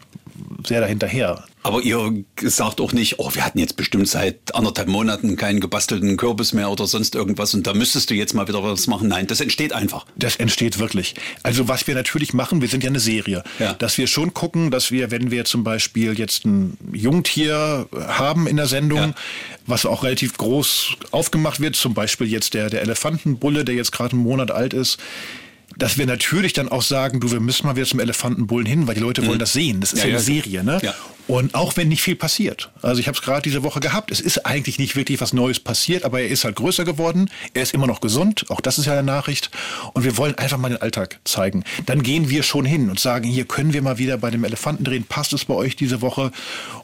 sehr dahinterher.
Aber ihr sagt auch nicht, oh, wir hatten jetzt bestimmt seit anderthalb Monaten keinen gebastelten Kürbis mehr oder sonst irgendwas und da müsstest du jetzt mal wieder was machen. Nein, das entsteht einfach.
Das entsteht wirklich. Also was wir natürlich machen, wir sind ja eine Serie,
Ja.
dass wir schon gucken, dass wir, wenn wir zum Beispiel jetzt ein Jungtier haben in der Sendung,
Ja.
was auch relativ groß aufgemacht wird, zum Beispiel jetzt der, der Elefantenbulle, der jetzt gerade einen Monat alt ist, dass wir natürlich dann auch sagen, du, wir müssen mal wieder zum Elefantenbullen hin, weil die Leute wollen das sehen. Das ist
Mhm. Ja,
ja, eine Serie, ne?
Ja.
Und auch wenn nicht viel passiert. Also ich habe es gerade diese Woche gehabt. Es ist eigentlich nicht wirklich was Neues passiert, aber er ist halt größer geworden. Er ist immer noch gesund. Auch das ist ja eine Nachricht. Und wir wollen einfach mal den Alltag zeigen. Dann gehen wir schon hin und sagen, hier können wir mal wieder bei dem Elefanten drehen. Passt es bei euch diese Woche?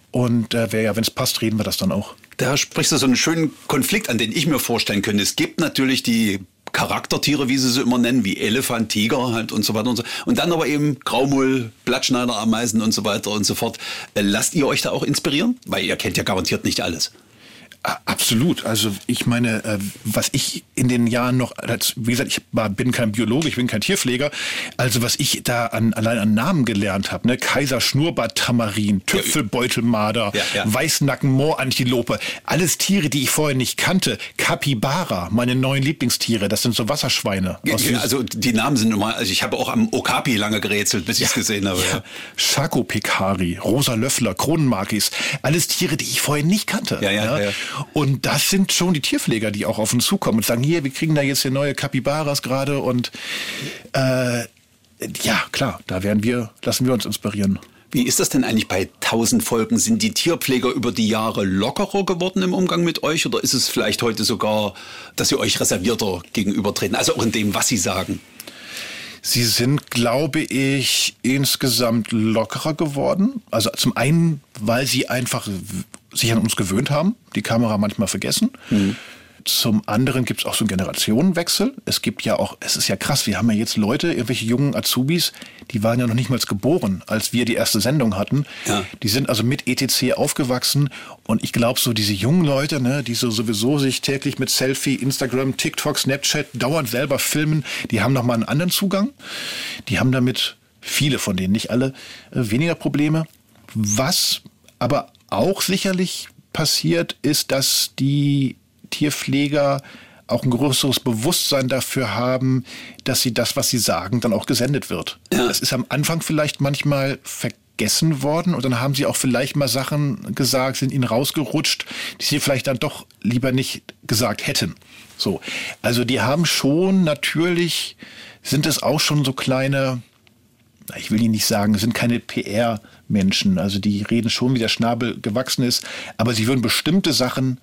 Und äh, ja, wenn es passt, reden wir das dann auch.
Da sprichst du so einen schönen Konflikt an, den ich mir vorstellen könnte. Es gibt natürlich die Charaktertiere, wie sie sie immer nennen, wie Elefant, Tiger halt und so weiter und so. Und dann aber eben Graumull, Blattschneider, Ameisen und so weiter und so fort. Äh, Lasst ihr euch da auch inspirieren? Weil ihr kennt ja garantiert nicht alles.
Absolut. Also ich meine, äh, was ich in den Jahren noch, als, wie gesagt, ich bin kein Biologe, ich bin kein Tierpfleger. Also was ich da an, allein an Namen gelernt habe, ne? Kaiser Schnurrbart Tamarin, Tüpfelbeutelmarder, ja, ja. Weißnacken Moorantilope, alles Tiere, die ich vorher nicht kannte. Capybara, meine neuen Lieblingstiere, das sind so Wasserschweine.
also die Namen sind normal, also ich habe auch am Okapi lange gerätselt, bis ich es gesehen habe. Ja.
Schakopekari, Rosa Löffler, Kronenmarkis, alles Tiere, die ich vorher nicht kannte.
Ja, ja, ja.
Und das sind schon die Tierpfleger, die auch auf uns zukommen und sagen, hier, wir kriegen da jetzt hier neue Kapibaras gerade und äh, ja, klar, da werden wir, lassen wir uns inspirieren.
Wie ist das denn eigentlich bei 1000 Folgen? Sind die Tierpfleger über die Jahre lockerer geworden im Umgang mit euch oder ist es vielleicht heute sogar, dass sie euch reservierter gegenübertreten? Also auch in dem, was sie sagen?
Sie sind, glaube ich, insgesamt lockerer geworden. Also zum einen, weil sie einfach sich an uns gewöhnt haben, die Kamera manchmal vergessen. Mhm. Zum anderen gibt es auch so einen Generationenwechsel. Es gibt ja auch, es ist ja krass, wir haben ja jetzt Leute, irgendwelche jungen Azubis, die waren ja noch nicht mal geboren, als wir die erste Sendung hatten. Ja. Die sind also mit ETC aufgewachsen und ich glaube so diese jungen Leute, ne, die so sowieso sich täglich mit Selfie, Instagram, TikTok, Snapchat dauernd selber filmen, die haben nochmal einen anderen Zugang. Die haben damit viele von denen, nicht alle, äh, weniger Probleme. Was aber auch sicherlich passiert, ist, dass die Tierpfleger auch ein größeres Bewusstsein dafür haben, dass sie das, was sie sagen, dann auch gesendet wird. Ja. Das ist am Anfang vielleicht manchmal vergessen worden und dann haben sie auch vielleicht mal Sachen gesagt, sind ihnen rausgerutscht, die sie vielleicht dann doch lieber nicht gesagt hätten. So. Also die haben schon natürlich, sind es auch schon so kleine, ich will Ihnen nicht sagen, sind keine PR-Menschen. Also die reden schon, wie der Schnabel gewachsen ist, aber sie würden bestimmte Sachen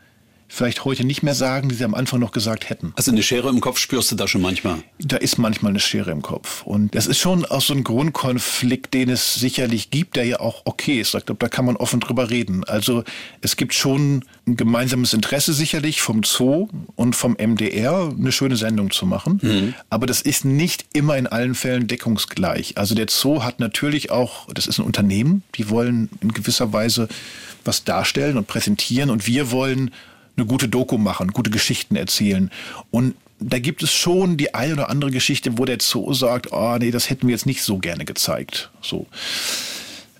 vielleicht heute nicht mehr sagen, die sie am Anfang noch gesagt hätten.
Also eine Schere im Kopf spürst du da schon manchmal?
Da ist manchmal eine Schere im Kopf. Und das ist schon auch so ein Grundkonflikt, den es sicherlich gibt, der ja auch okay ist. Ich glaube, da kann man offen drüber reden. Also es gibt schon ein gemeinsames Interesse sicherlich vom Zoo und vom MDR, eine schöne Sendung zu machen. Mhm. Aber das ist nicht immer in allen Fällen deckungsgleich. Also der Zoo hat natürlich auch, das ist ein Unternehmen, die wollen in gewisser Weise was darstellen und präsentieren und wir wollen eine gute Doku machen, gute Geschichten erzählen. Und da gibt es schon die eine oder andere Geschichte, wo der Zoo sagt, oh nee, das hätten wir jetzt nicht so gerne gezeigt. So.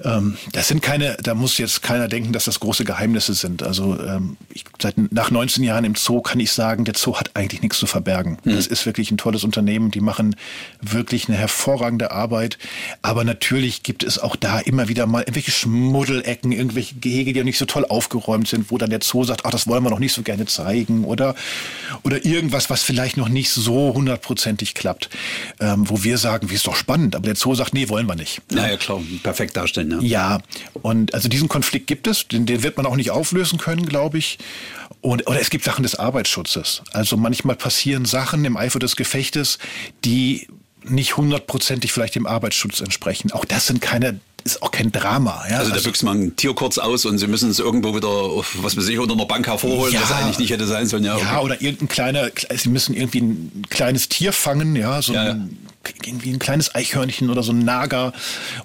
Ähm, das sind keine, da muss jetzt keiner denken, dass das große Geheimnisse sind. Also ähm, ich, seit nach 19 Jahren im Zoo kann ich sagen, der Zoo hat eigentlich nichts zu verbergen. Mhm. Das ist wirklich ein tolles Unternehmen. Die machen wirklich eine hervorragende Arbeit. Aber natürlich gibt es auch da immer wieder mal irgendwelche Schmuddelecken, irgendwelche Gehege, die auch nicht so toll aufgeräumt sind, wo dann der Zoo sagt, ach, das wollen wir noch nicht so gerne zeigen oder oder irgendwas, was vielleicht noch nicht so hundertprozentig klappt, ähm, wo wir sagen, wie ist doch spannend, aber der Zoo sagt, nee, wollen wir nicht.
Ja, ja klar, perfekt darstellen
ne? Ja, und also diesen Konflikt gibt es, den, den wird man auch nicht auflösen können, glaube ich. Und, oder es gibt Sachen des Arbeitsschutzes. Also manchmal passieren Sachen im Eifer des Gefechtes, die nicht hundertprozentig vielleicht dem Arbeitsschutz entsprechen. Auch das sind keine ist auch kein Drama.
Ja? Also da büchst man ein Tier kurz aus und sie müssen es irgendwo wieder, was weiß ich, unter einer Bank hervorholen, ja, was eigentlich nicht hätte sein sollen.
Ja, ja oder irgendein kleiner, sie müssen irgendwie ein kleines Tier fangen, ja, so ja, ein irgendwie ein kleines Eichhörnchen oder so ein Nager.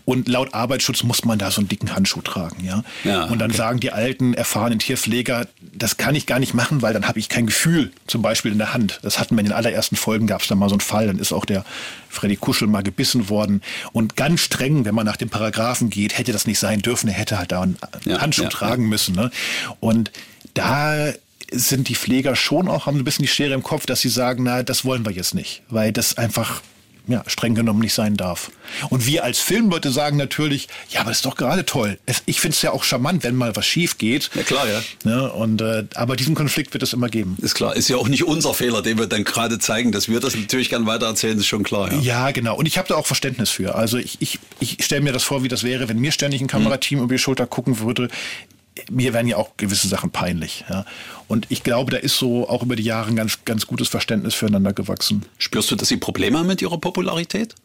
Und laut Arbeitsschutz muss man da so einen dicken Handschuh tragen, ja. ja und dann okay. sagen die alten, erfahrenen Tierpfleger, das kann ich gar nicht machen, weil dann habe ich kein Gefühl, zum Beispiel in der Hand. Das hatten wir in den allerersten Folgen, gab es da mal so einen Fall, dann ist auch der Freddy Kuschel mal gebissen worden. Und ganz streng, wenn man nach dem Paragraphen geht, hätte das nicht sein dürfen, er hätte halt da einen ja, Handschuh ja, tragen müssen. Ne? Und da sind die Pfleger schon auch, haben ein bisschen die Schere im Kopf, dass sie sagen, na, das wollen wir jetzt nicht, weil das einfach ja, streng genommen nicht sein darf. Und wir als Filmleute sagen natürlich, ja, aber ist doch gerade toll. Ich finde es ja auch charmant, wenn mal was schief geht.
Ja, klar, ja.
Ne, und, äh, aber diesen Konflikt wird es immer geben.
Ist klar. Ist ja auch nicht unser Fehler, den wir dann gerade zeigen. Dass wir das natürlich gern weitererzählen, ist schon klar.
Ja, ja genau. Und ich habe da auch Verständnis für. Also ich, ich, ich stelle mir das vor, wie das wäre, wenn mir ständig ein Kamerateam mhm. über die Schulter gucken würde mir werden ja auch gewisse Sachen peinlich. Ja. Und ich glaube, da ist so auch über die Jahre ein ganz, ganz gutes Verständnis füreinander gewachsen.
Spürst du, dass Sie Probleme haben mit Ihrer Popularität?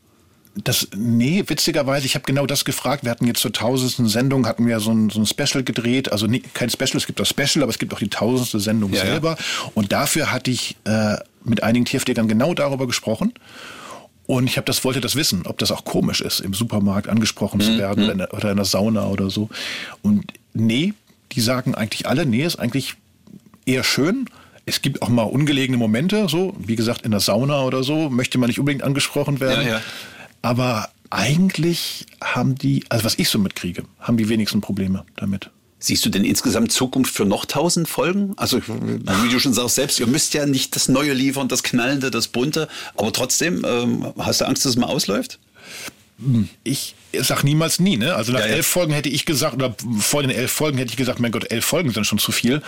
Das, nee, witzigerweise, ich habe genau das gefragt. Wir hatten jetzt zur tausendsten Sendung, hatten wir so ein, so ein Special gedreht. Also nie, kein Special, es gibt das Special, aber es gibt auch die tausendste Sendung ja, selber. Ja. Und dafür hatte ich äh, mit einigen Tierpflegern genau darüber gesprochen. Und ich habe das wollte das wissen, ob das auch komisch ist, im Supermarkt angesprochen mhm. zu werden oder in, der, oder in der Sauna oder so. Und nee, die sagen eigentlich alle, nee, ist eigentlich eher schön. Es gibt auch mal ungelegene Momente, so wie gesagt in der Sauna oder so, möchte man nicht unbedingt angesprochen werden.
Ja, ja.
Aber eigentlich haben die, also was ich so mitkriege, haben die wenigsten Probleme damit.
Siehst du denn insgesamt Zukunft für noch tausend Folgen? Also, wie du schon sagst selbst, ihr müsst ja nicht das Neue liefern, das Knallende, das Bunte, aber trotzdem, ähm, hast du Angst, dass es mal ausläuft?
Ich sag niemals nie, ne? Also nach
Ja, ja.
elf Folgen hätte ich gesagt, oder vor den elf Folgen hätte ich gesagt, mein Gott, elf Folgen sind schon zu viel.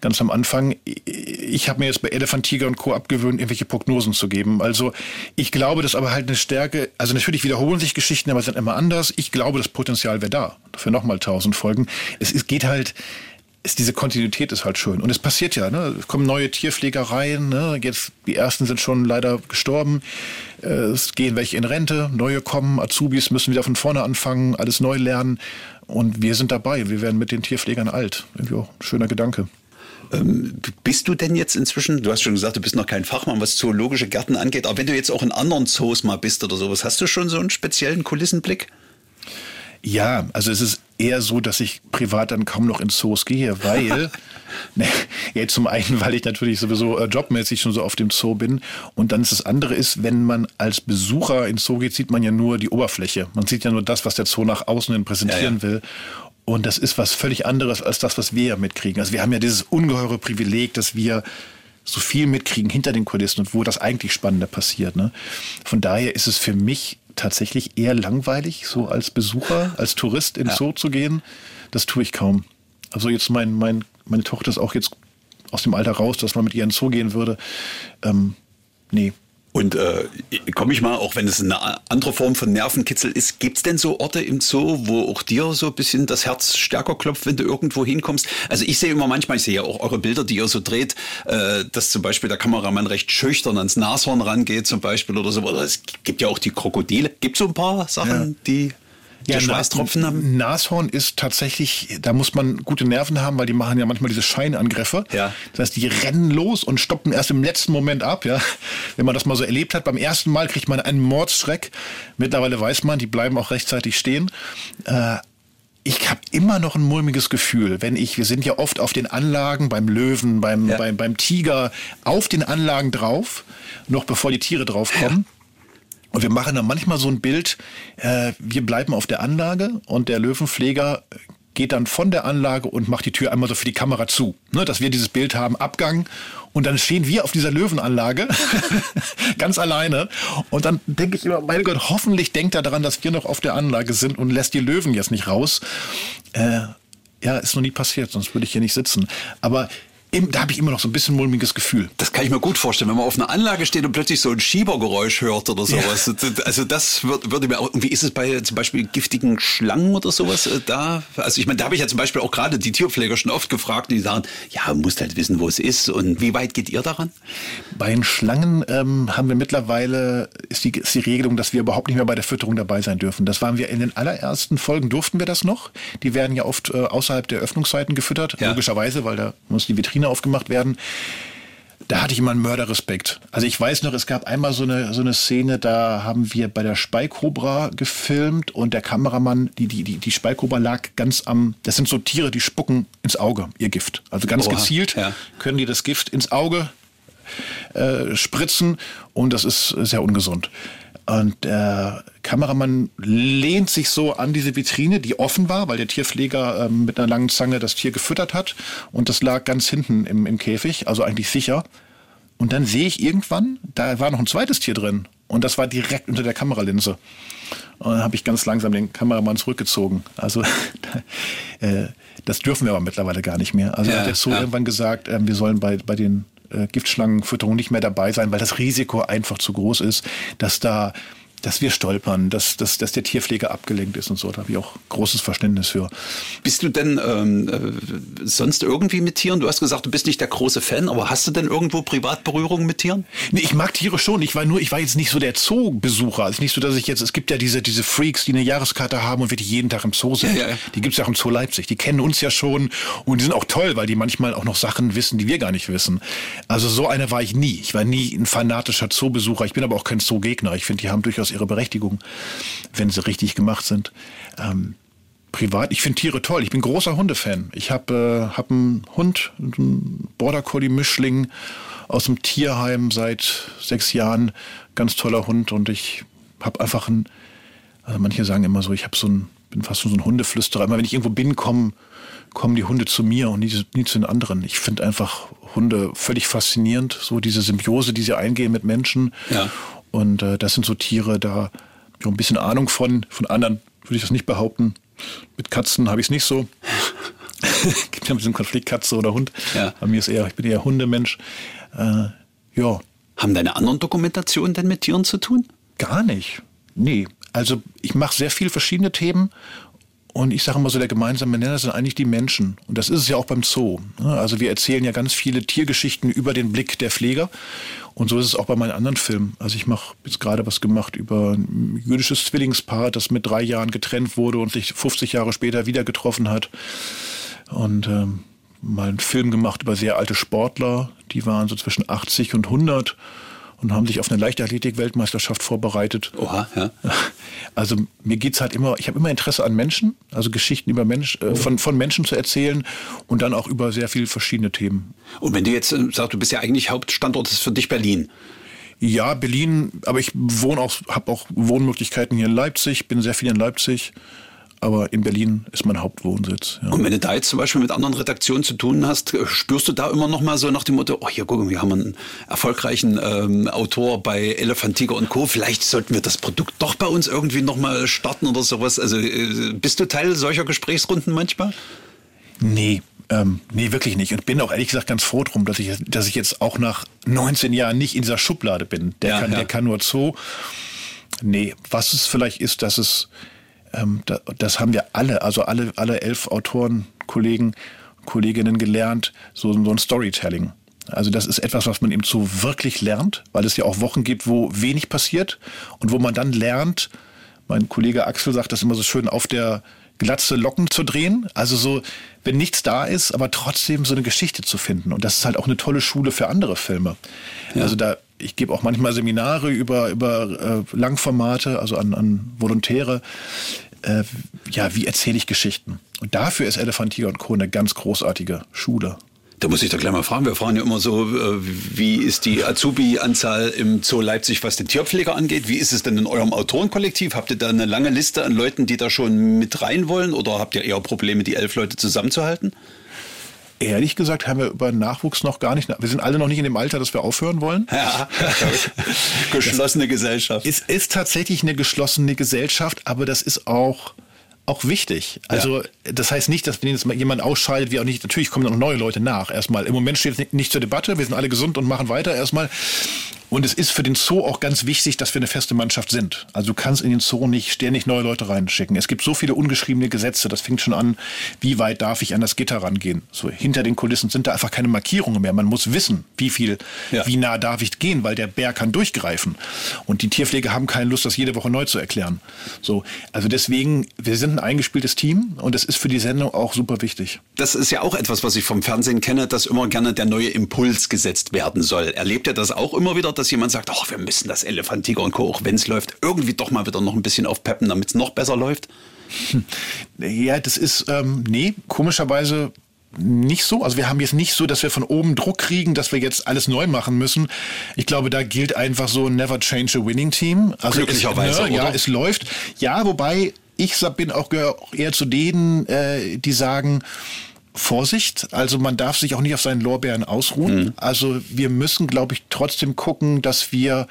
Ganz am Anfang. Ich habe mir jetzt bei Elefant, Tiger und Co. abgewöhnt, irgendwelche Prognosen zu geben. Also ich glaube, das ist aber halt eine Stärke. Also natürlich wiederholen sich Geschichten, aber sind immer anders. Ich glaube, das Potenzial wäre da für nochmal tausend Folgen. Es ist, geht halt, ist, diese Kontinuität ist halt schön. Und es passiert ja, ne? Es kommen neue Tierpflegereien, ne? Jetzt, die ersten sind schon leider gestorben. Äh, Es gehen welche in Rente, neue kommen, Azubis müssen wieder von vorne anfangen, alles neu lernen. Und wir sind dabei. Wir werden mit den Tierpflegern alt. Irgendwie auch ein schöner Gedanke.
Ähm, bist du denn jetzt inzwischen, du hast schon gesagt, du bist noch kein Fachmann, was zoologische Gärten angeht, aber wenn du jetzt auch in anderen Zoos mal bist oder sowas, hast du schon so einen speziellen Kulissenblick?
Ja, also es ist eher so, dass ich privat dann kaum noch ins Zoos gehe, weil, ne, ja, zum einen, weil ich natürlich sowieso äh, jobmäßig schon so auf dem Zoo bin und dann ist das andere ist, wenn man als Besucher ins Zoo geht, sieht man ja nur die Oberfläche. Man sieht ja nur das, was der Zoo nach außen hin präsentieren
Ja, ja.
will. Und das ist was völlig anderes als das, was wir ja mitkriegen. Also wir haben ja dieses ungeheure Privileg, dass wir so viel mitkriegen hinter den Kulissen und wo das eigentlich Spannende passiert. Ne? Von daher ist es für mich tatsächlich eher langweilig, so als Besucher, als Tourist in
Ja.
Zoo zu gehen. Das tue ich kaum. Also jetzt mein, mein, meine Tochter ist auch jetzt aus dem Alter raus, dass man mit ihr in den Zoo gehen würde. Ähm, nee.
Und äh, komme ich mal, auch wenn es eine andere Form von Nervenkitzel ist, gibt es denn so Orte im Zoo, wo auch dir so ein bisschen das Herz stärker klopft, wenn du irgendwo hinkommst? Also ich sehe immer manchmal, ich sehe ja auch eure Bilder, die ihr so dreht, äh, dass zum Beispiel der Kameramann recht schüchtern ans Nashorn rangeht zum Beispiel oder so. Oder es gibt ja auch die Krokodile. Gibt so ein paar Sachen, die dir Schweißtropfen
Na-
haben?
Nashorn ist tatsächlich, da muss man gute Nerven haben, weil die machen ja manchmal diese Scheinangriffe.
Ja.
Das heißt, die rennen los und stoppen erst im letzten Moment ab. Ja. Wenn man das mal so erlebt hat, beim ersten Mal kriegt man einen Mordsschreck. Mittlerweile weiß man, die bleiben auch rechtzeitig stehen. Äh, ich habe immer noch ein mulmiges Gefühl, wenn ich, wir sind ja oft auf den Anlagen, beim Löwen, beim,
Ja.
beim, beim Tiger, auf den Anlagen drauf, noch bevor die Tiere draufkommen. Und wir machen dann manchmal so ein Bild, äh, wir bleiben auf der Anlage und der Löwenpfleger geht dann von der Anlage und macht die Tür einmal so für die Kamera zu. Ne, dass wir dieses Bild haben, Abgang. Und dann stehen wir auf dieser Löwenanlage, ganz alleine. Und dann denke ich immer, mein Gott, hoffentlich denkt er daran, dass wir noch auf der Anlage sind und lässt die Löwen jetzt nicht raus. Äh, ja, ist noch nie passiert, sonst würde ich hier nicht sitzen. Aber da habe ich immer noch so ein bisschen mulmiges Gefühl.
Das kann ich mir gut vorstellen, wenn man auf einer Anlage steht und plötzlich so ein Schiebergeräusch hört oder sowas. Also das würde, mir auch, und wie ist es bei zum Beispiel giftigen Schlangen oder sowas äh, da? Also ich meine, da habe ich ja zum Beispiel auch gerade die Tierpfleger schon oft gefragt, die sagen, ja, musst halt wissen, wo es ist und wie weit geht ihr daran?
Bei den Schlangen ähm, haben wir mittlerweile, ist die, ist die Regelung, dass wir überhaupt nicht mehr bei der Fütterung dabei sein dürfen. Das waren wir in den allerersten Folgen, durften wir das noch. Die werden ja oft äh, außerhalb der Öffnungszeiten gefüttert,
Ja.
logischerweise, weil da muss die Vitrine aufgemacht werden. Da hatte ich immer einen Mörderrespekt. Also ich weiß noch, es gab einmal so eine, so eine Szene, da haben wir bei der Speikobra gefilmt und der Kameramann, die, die, die, die Speikobra lag ganz am, das sind so Tiere, die spucken ins Auge, ihr Gift. Also ganz
Oha,
gezielt
ja.
können die das Gift ins Auge äh, spritzen und das ist sehr ungesund. Und der Kameramann lehnt sich so an diese Vitrine, die offen war, weil der Tierpfleger ähm, mit einer langen Zange das Tier gefüttert hat. Und das lag ganz hinten im, im Käfig, also eigentlich sicher. Und dann sehe ich irgendwann, da war noch ein zweites Tier drin. Und das war direkt unter der Kameralinse. Und dann habe ich ganz langsam den Kameramann zurückgezogen. Also äh, das dürfen wir aber mittlerweile gar nicht mehr. Also
Ja,
hat der Zoo
ja.
irgendwann gesagt, ähm, wir sollen bei, bei den äh, Giftschlangenfütterungen nicht mehr dabei sein, weil das Risiko einfach zu groß ist, dass da dass wir stolpern, dass, dass, dass der Tierpfleger abgelenkt ist und so. Da habe ich auch großes Verständnis für.
Bist du denn ähm, äh, sonst irgendwie mit Tieren? Du hast gesagt, du bist nicht der große Fan, aber hast du denn irgendwo Privatberührung mit Tieren?
Nee, ich mag Tiere schon. Ich war nur, ich war jetzt nicht so der Zoo-Besucher. Also nicht so, dass ich jetzt, es gibt ja diese, diese Freaks, die eine Jahreskarte haben und wirklich jeden Tag im Zoo sind.
Ja, ja.
Die gibt's ja auch im Zoo Leipzig. Die kennen uns ja schon und die sind auch toll, weil die manchmal auch noch Sachen wissen, die wir gar nicht wissen. Also so einer war ich nie. Ich war nie ein fanatischer Zoo-Besucher. Ich bin aber auch kein Zoo-Gegner. Ich finde, die haben durchaus ihre Berechtigung, wenn sie richtig gemacht sind. Ähm, privat, ich finde Tiere toll. Ich bin großer Hundefan. Ich habe äh, hab einen Hund, einen Border Collie Mischling aus dem Tierheim seit sechs Jahren. Ganz toller Hund und ich habe einfach ein, also manche sagen immer so, ich habe so ein, bin fast so ein Hundeflüsterer. Immer wenn ich irgendwo bin, kommen, kommen die Hunde zu mir und nie, nie zu den anderen. Ich finde einfach Hunde völlig faszinierend, so diese Symbiose, die sie eingehen mit Menschen.
Ja.
Und äh, das sind so Tiere, da habe ich ein bisschen Ahnung von. Von anderen würde ich das nicht behaupten. Mit Katzen habe ich es nicht so. Gibt ja ein bisschen Konflikt, Katze oder Hund.
Ja.
Bei mir ist eher, ich bin eher Hundemensch. Äh, ja,
Haben deine anderen Dokumentationen denn mit Tieren zu tun?
gar nicht. Nee. Also ich mache sehr viele verschiedene Themen und ich sage immer so, der gemeinsame Nenner sind eigentlich die Menschen. Und das ist es ja auch beim Zoo. ne? Also wir erzählen ja ganz viele Tiergeschichten über den Blick der Pfleger. Und so ist es auch bei meinen anderen Filmen. Also ich mache jetzt gerade was gemacht über ein jüdisches Zwillingspaar, das mit drei Jahren getrennt wurde und sich 50 Jahre später wieder getroffen hat. Und ähm, mal einen Film gemacht über sehr alte Sportler, die waren so zwischen 80 und 100 und haben sich auf eine Leichtathletik-Weltmeisterschaft vorbereitet.
Oha, ja.
Also mir geht's halt immer, ich habe immer Interesse an Menschen, also Geschichten über Mensch, äh, von, von Menschen zu erzählen und dann auch über sehr viele verschiedene Themen.
Und wenn du jetzt äh, sagst, du bist ja eigentlich Hauptstandort ist für dich Berlin.
Ja, Berlin, aber ich wohne auch, habe auch Wohnmöglichkeiten hier in Leipzig, bin sehr viel in Leipzig, aber in Berlin ist mein Hauptwohnsitz. Ja.
Und wenn du da jetzt zum Beispiel mit anderen Redaktionen zu tun hast, äh, spürst du da immer noch mal so nach dem Motto, oh hier gucken, wir haben einen erfolgreichen ähm, Autor bei Elefant, Tiger und Co. Vielleicht sollten wir das Produkt doch bei uns irgendwie noch mal starten oder sowas. Also äh, bist du Teil solcher Gesprächsrunden manchmal?
Nee, ähm, nee, wirklich nicht. Und bin auch ehrlich gesagt ganz froh drum, dass ich, dass ich jetzt auch nach 19 Jahren nicht in dieser Schublade bin. Der,
Ja,
kann,
ja.
der kann nur Zoo. Nee, was es vielleicht ist, dass es, das haben wir alle, also alle, alle elf Autoren, Kollegen, Kolleginnen gelernt, so, so ein Storytelling. Also das ist etwas, was man eben so wirklich lernt, weil es ja auch Wochen gibt, wo wenig passiert und wo man dann lernt, mein Kollege Axel sagt das immer so schön, auf der Glatze Locken zu drehen. Also so, wenn nichts da ist, aber trotzdem so eine Geschichte zu finden. Und das ist halt auch eine tolle Schule für andere Filme. Also da, ich gebe auch manchmal Seminare über, über äh, Langformate, also an, an Volontäre. Äh, ja, wie erzähle ich Geschichten? Und dafür ist Elefant, Tiger und Co. eine ganz großartige Schule.
Da muss ich doch gleich mal fragen. Wir fragen ja immer so, äh, wie ist die Azubi-Anzahl im Zoo Leipzig, was den Tierpfleger angeht? Wie ist es denn in eurem Autorenkollektiv? Habt ihr da eine lange Liste an Leuten, die da schon mit rein wollen? Oder habt ihr eher Probleme, die elf Leute zusammenzuhalten?
Ehrlich gesagt haben wir über Nachwuchs noch gar nicht. Wir sind alle noch nicht in dem Alter, dass wir aufhören wollen.
Ja, geschlossene Gesellschaft.
Es ist tatsächlich eine geschlossene Gesellschaft, aber das ist auch auch wichtig. Also das heißt nicht, dass wenn jetzt mal jemand ausscheidet, wir auch nicht, natürlich kommen noch neue Leute nach. Erstmal, im Moment steht es nicht, nicht zur Debatte, wir sind alle gesund und machen weiter erstmal. Und es ist für den Zoo auch ganz wichtig, dass wir eine feste Mannschaft sind. Also du kannst in den Zoo nicht ständig neue Leute reinschicken. Es gibt so viele ungeschriebene Gesetze, das fängt schon an, wie weit darf ich an das Gitter rangehen. So hinter den Kulissen sind da einfach keine Markierungen mehr. Man muss wissen, wie viel,
Ja.
wie nah darf ich gehen, weil der Bär kann durchgreifen. Und die Tierpfleger haben keine Lust, das jede Woche neu zu erklären. So, also deswegen, wir sind ein eingespieltes Team und das ist für die Sendung auch super wichtig.
Das ist ja auch etwas, was ich vom Fernsehen kenne, dass immer gerne der neue Impuls gesetzt werden soll. Erlebt ihr das auch immer wieder, dass jemand sagt, oh, wir müssen das Elefant, Tiger und Co., auch wenn es läuft, irgendwie doch mal wieder noch ein bisschen aufpeppen, damit es noch besser läuft?
Ja, das ist, ähm, nee, komischerweise nicht so. Also wir haben jetzt nicht so, dass wir von oben Druck kriegen, dass wir jetzt alles neu machen müssen. Ich glaube, da gilt einfach so never change a winning team. Also
Glücklicherweise,
es, ne, Ja, es läuft. Ja, wobei ich bin auch, gehöre auch eher zu denen, äh, die sagen, Vorsicht, also man darf sich auch nicht auf seinen Lorbeeren ausruhen. Also wir müssen, glaube ich, trotzdem gucken, dass wir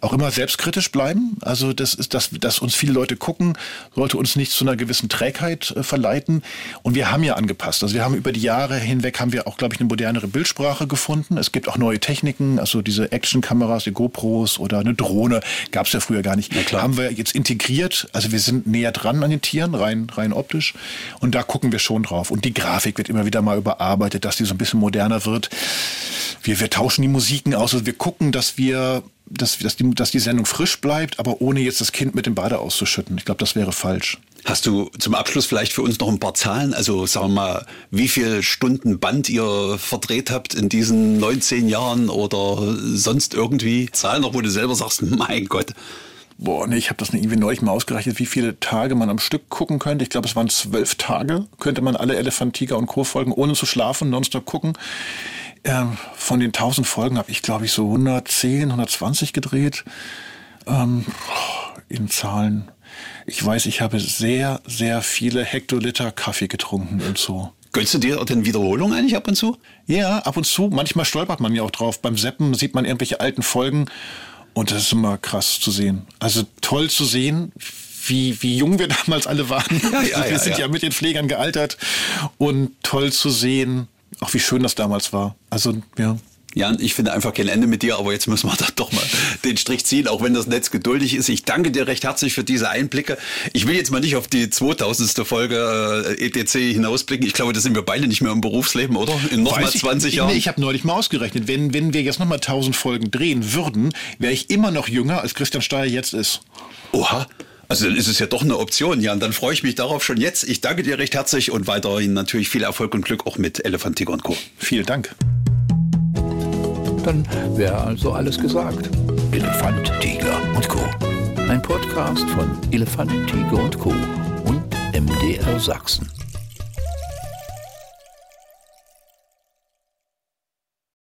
auch immer selbstkritisch bleiben. Also das ist, dass, dass uns viele Leute gucken, sollte uns nicht zu einer gewissen Trägheit äh, verleiten. Und wir haben ja angepasst. Also wir haben über die Jahre hinweg haben wir auch, glaube ich, eine modernere Bildsprache gefunden. Es gibt auch neue Techniken, also diese Actionkameras, die GoPros oder eine Drohne, gab es ja früher gar nicht.
Klar.
Haben wir jetzt integriert. Also wir sind näher dran an den Tieren, rein, rein optisch. Und da gucken wir schon drauf. Und die Grafik wird immer wieder mal überarbeitet, dass die so ein bisschen moderner wird. Wir, wir tauschen die Musiken aus. Also wir gucken, dass wir, dass, dass, die, dass die Sendung frisch bleibt, aber ohne jetzt das Kind mit dem Bade auszuschütten. Ich glaube, das wäre falsch.
Hast du zum Abschluss vielleicht für uns noch ein paar Zahlen? Also sagen wir mal, wie viel Stunden Band ihr verdreht habt in diesen 19 Jahren oder sonst irgendwie Zahlen noch, wo du selber sagst, mein Gott.
boah, nee, ich habe das irgendwie neulich mal ausgerechnet, wie viele Tage man am Stück gucken könnte. Ich glaube, es waren zwölf Tage, könnte man alle Elefant, Tiger und Co. Folgen ohne zu schlafen, nonstop gucken. Ähm, von den tausend Folgen habe ich, glaube ich, so 110, 120 gedreht. Ähm, in Zahlen. Ich weiß, ich habe sehr, sehr viele Hektoliter Kaffee getrunken im Zoo.
Gönnst du dir denn Wiederholung eigentlich ab und zu?
Ja, ab und zu. Manchmal stolpert man ja auch drauf. Beim Seppen sieht man irgendwelche alten Folgen und das ist immer krass zu sehen. Also toll zu sehen, wie, wie jung wir damals alle waren. Ja, ja, wir ja, sind ja. mit den Pflegern gealtert und toll zu sehen, auch wie schön das damals war. Also ja.
Jan, ich finde einfach kein Ende mit dir, aber jetzt müssen wir doch mal den Strich ziehen, auch wenn das Netz geduldig ist. Ich danke dir recht herzlich für diese Einblicke. Ich will jetzt mal nicht auf die 2000. Folge äh, ETC hinausblicken. Ich glaube, da sind wir beide nicht mehr im Berufsleben, oder?
In nochmal 20 Jahren. Nee, ich habe neulich mal ausgerechnet, wenn, wenn wir jetzt nochmal 1000 Folgen drehen würden, wäre ich immer noch jünger, als Christian Steyer jetzt ist.
Oha. Also dann ist es ja doch eine Option, Jan. Dann freue ich mich darauf schon jetzt. Ich danke dir recht herzlich und weiterhin natürlich viel Erfolg und Glück auch mit Elefant, Tiger und Co.
Vielen Dank.
Dann wäre also alles gesagt. Elefant, Tiger und Co. Ein Podcast von Elefant, Tiger und Co. und MDR Sachsen.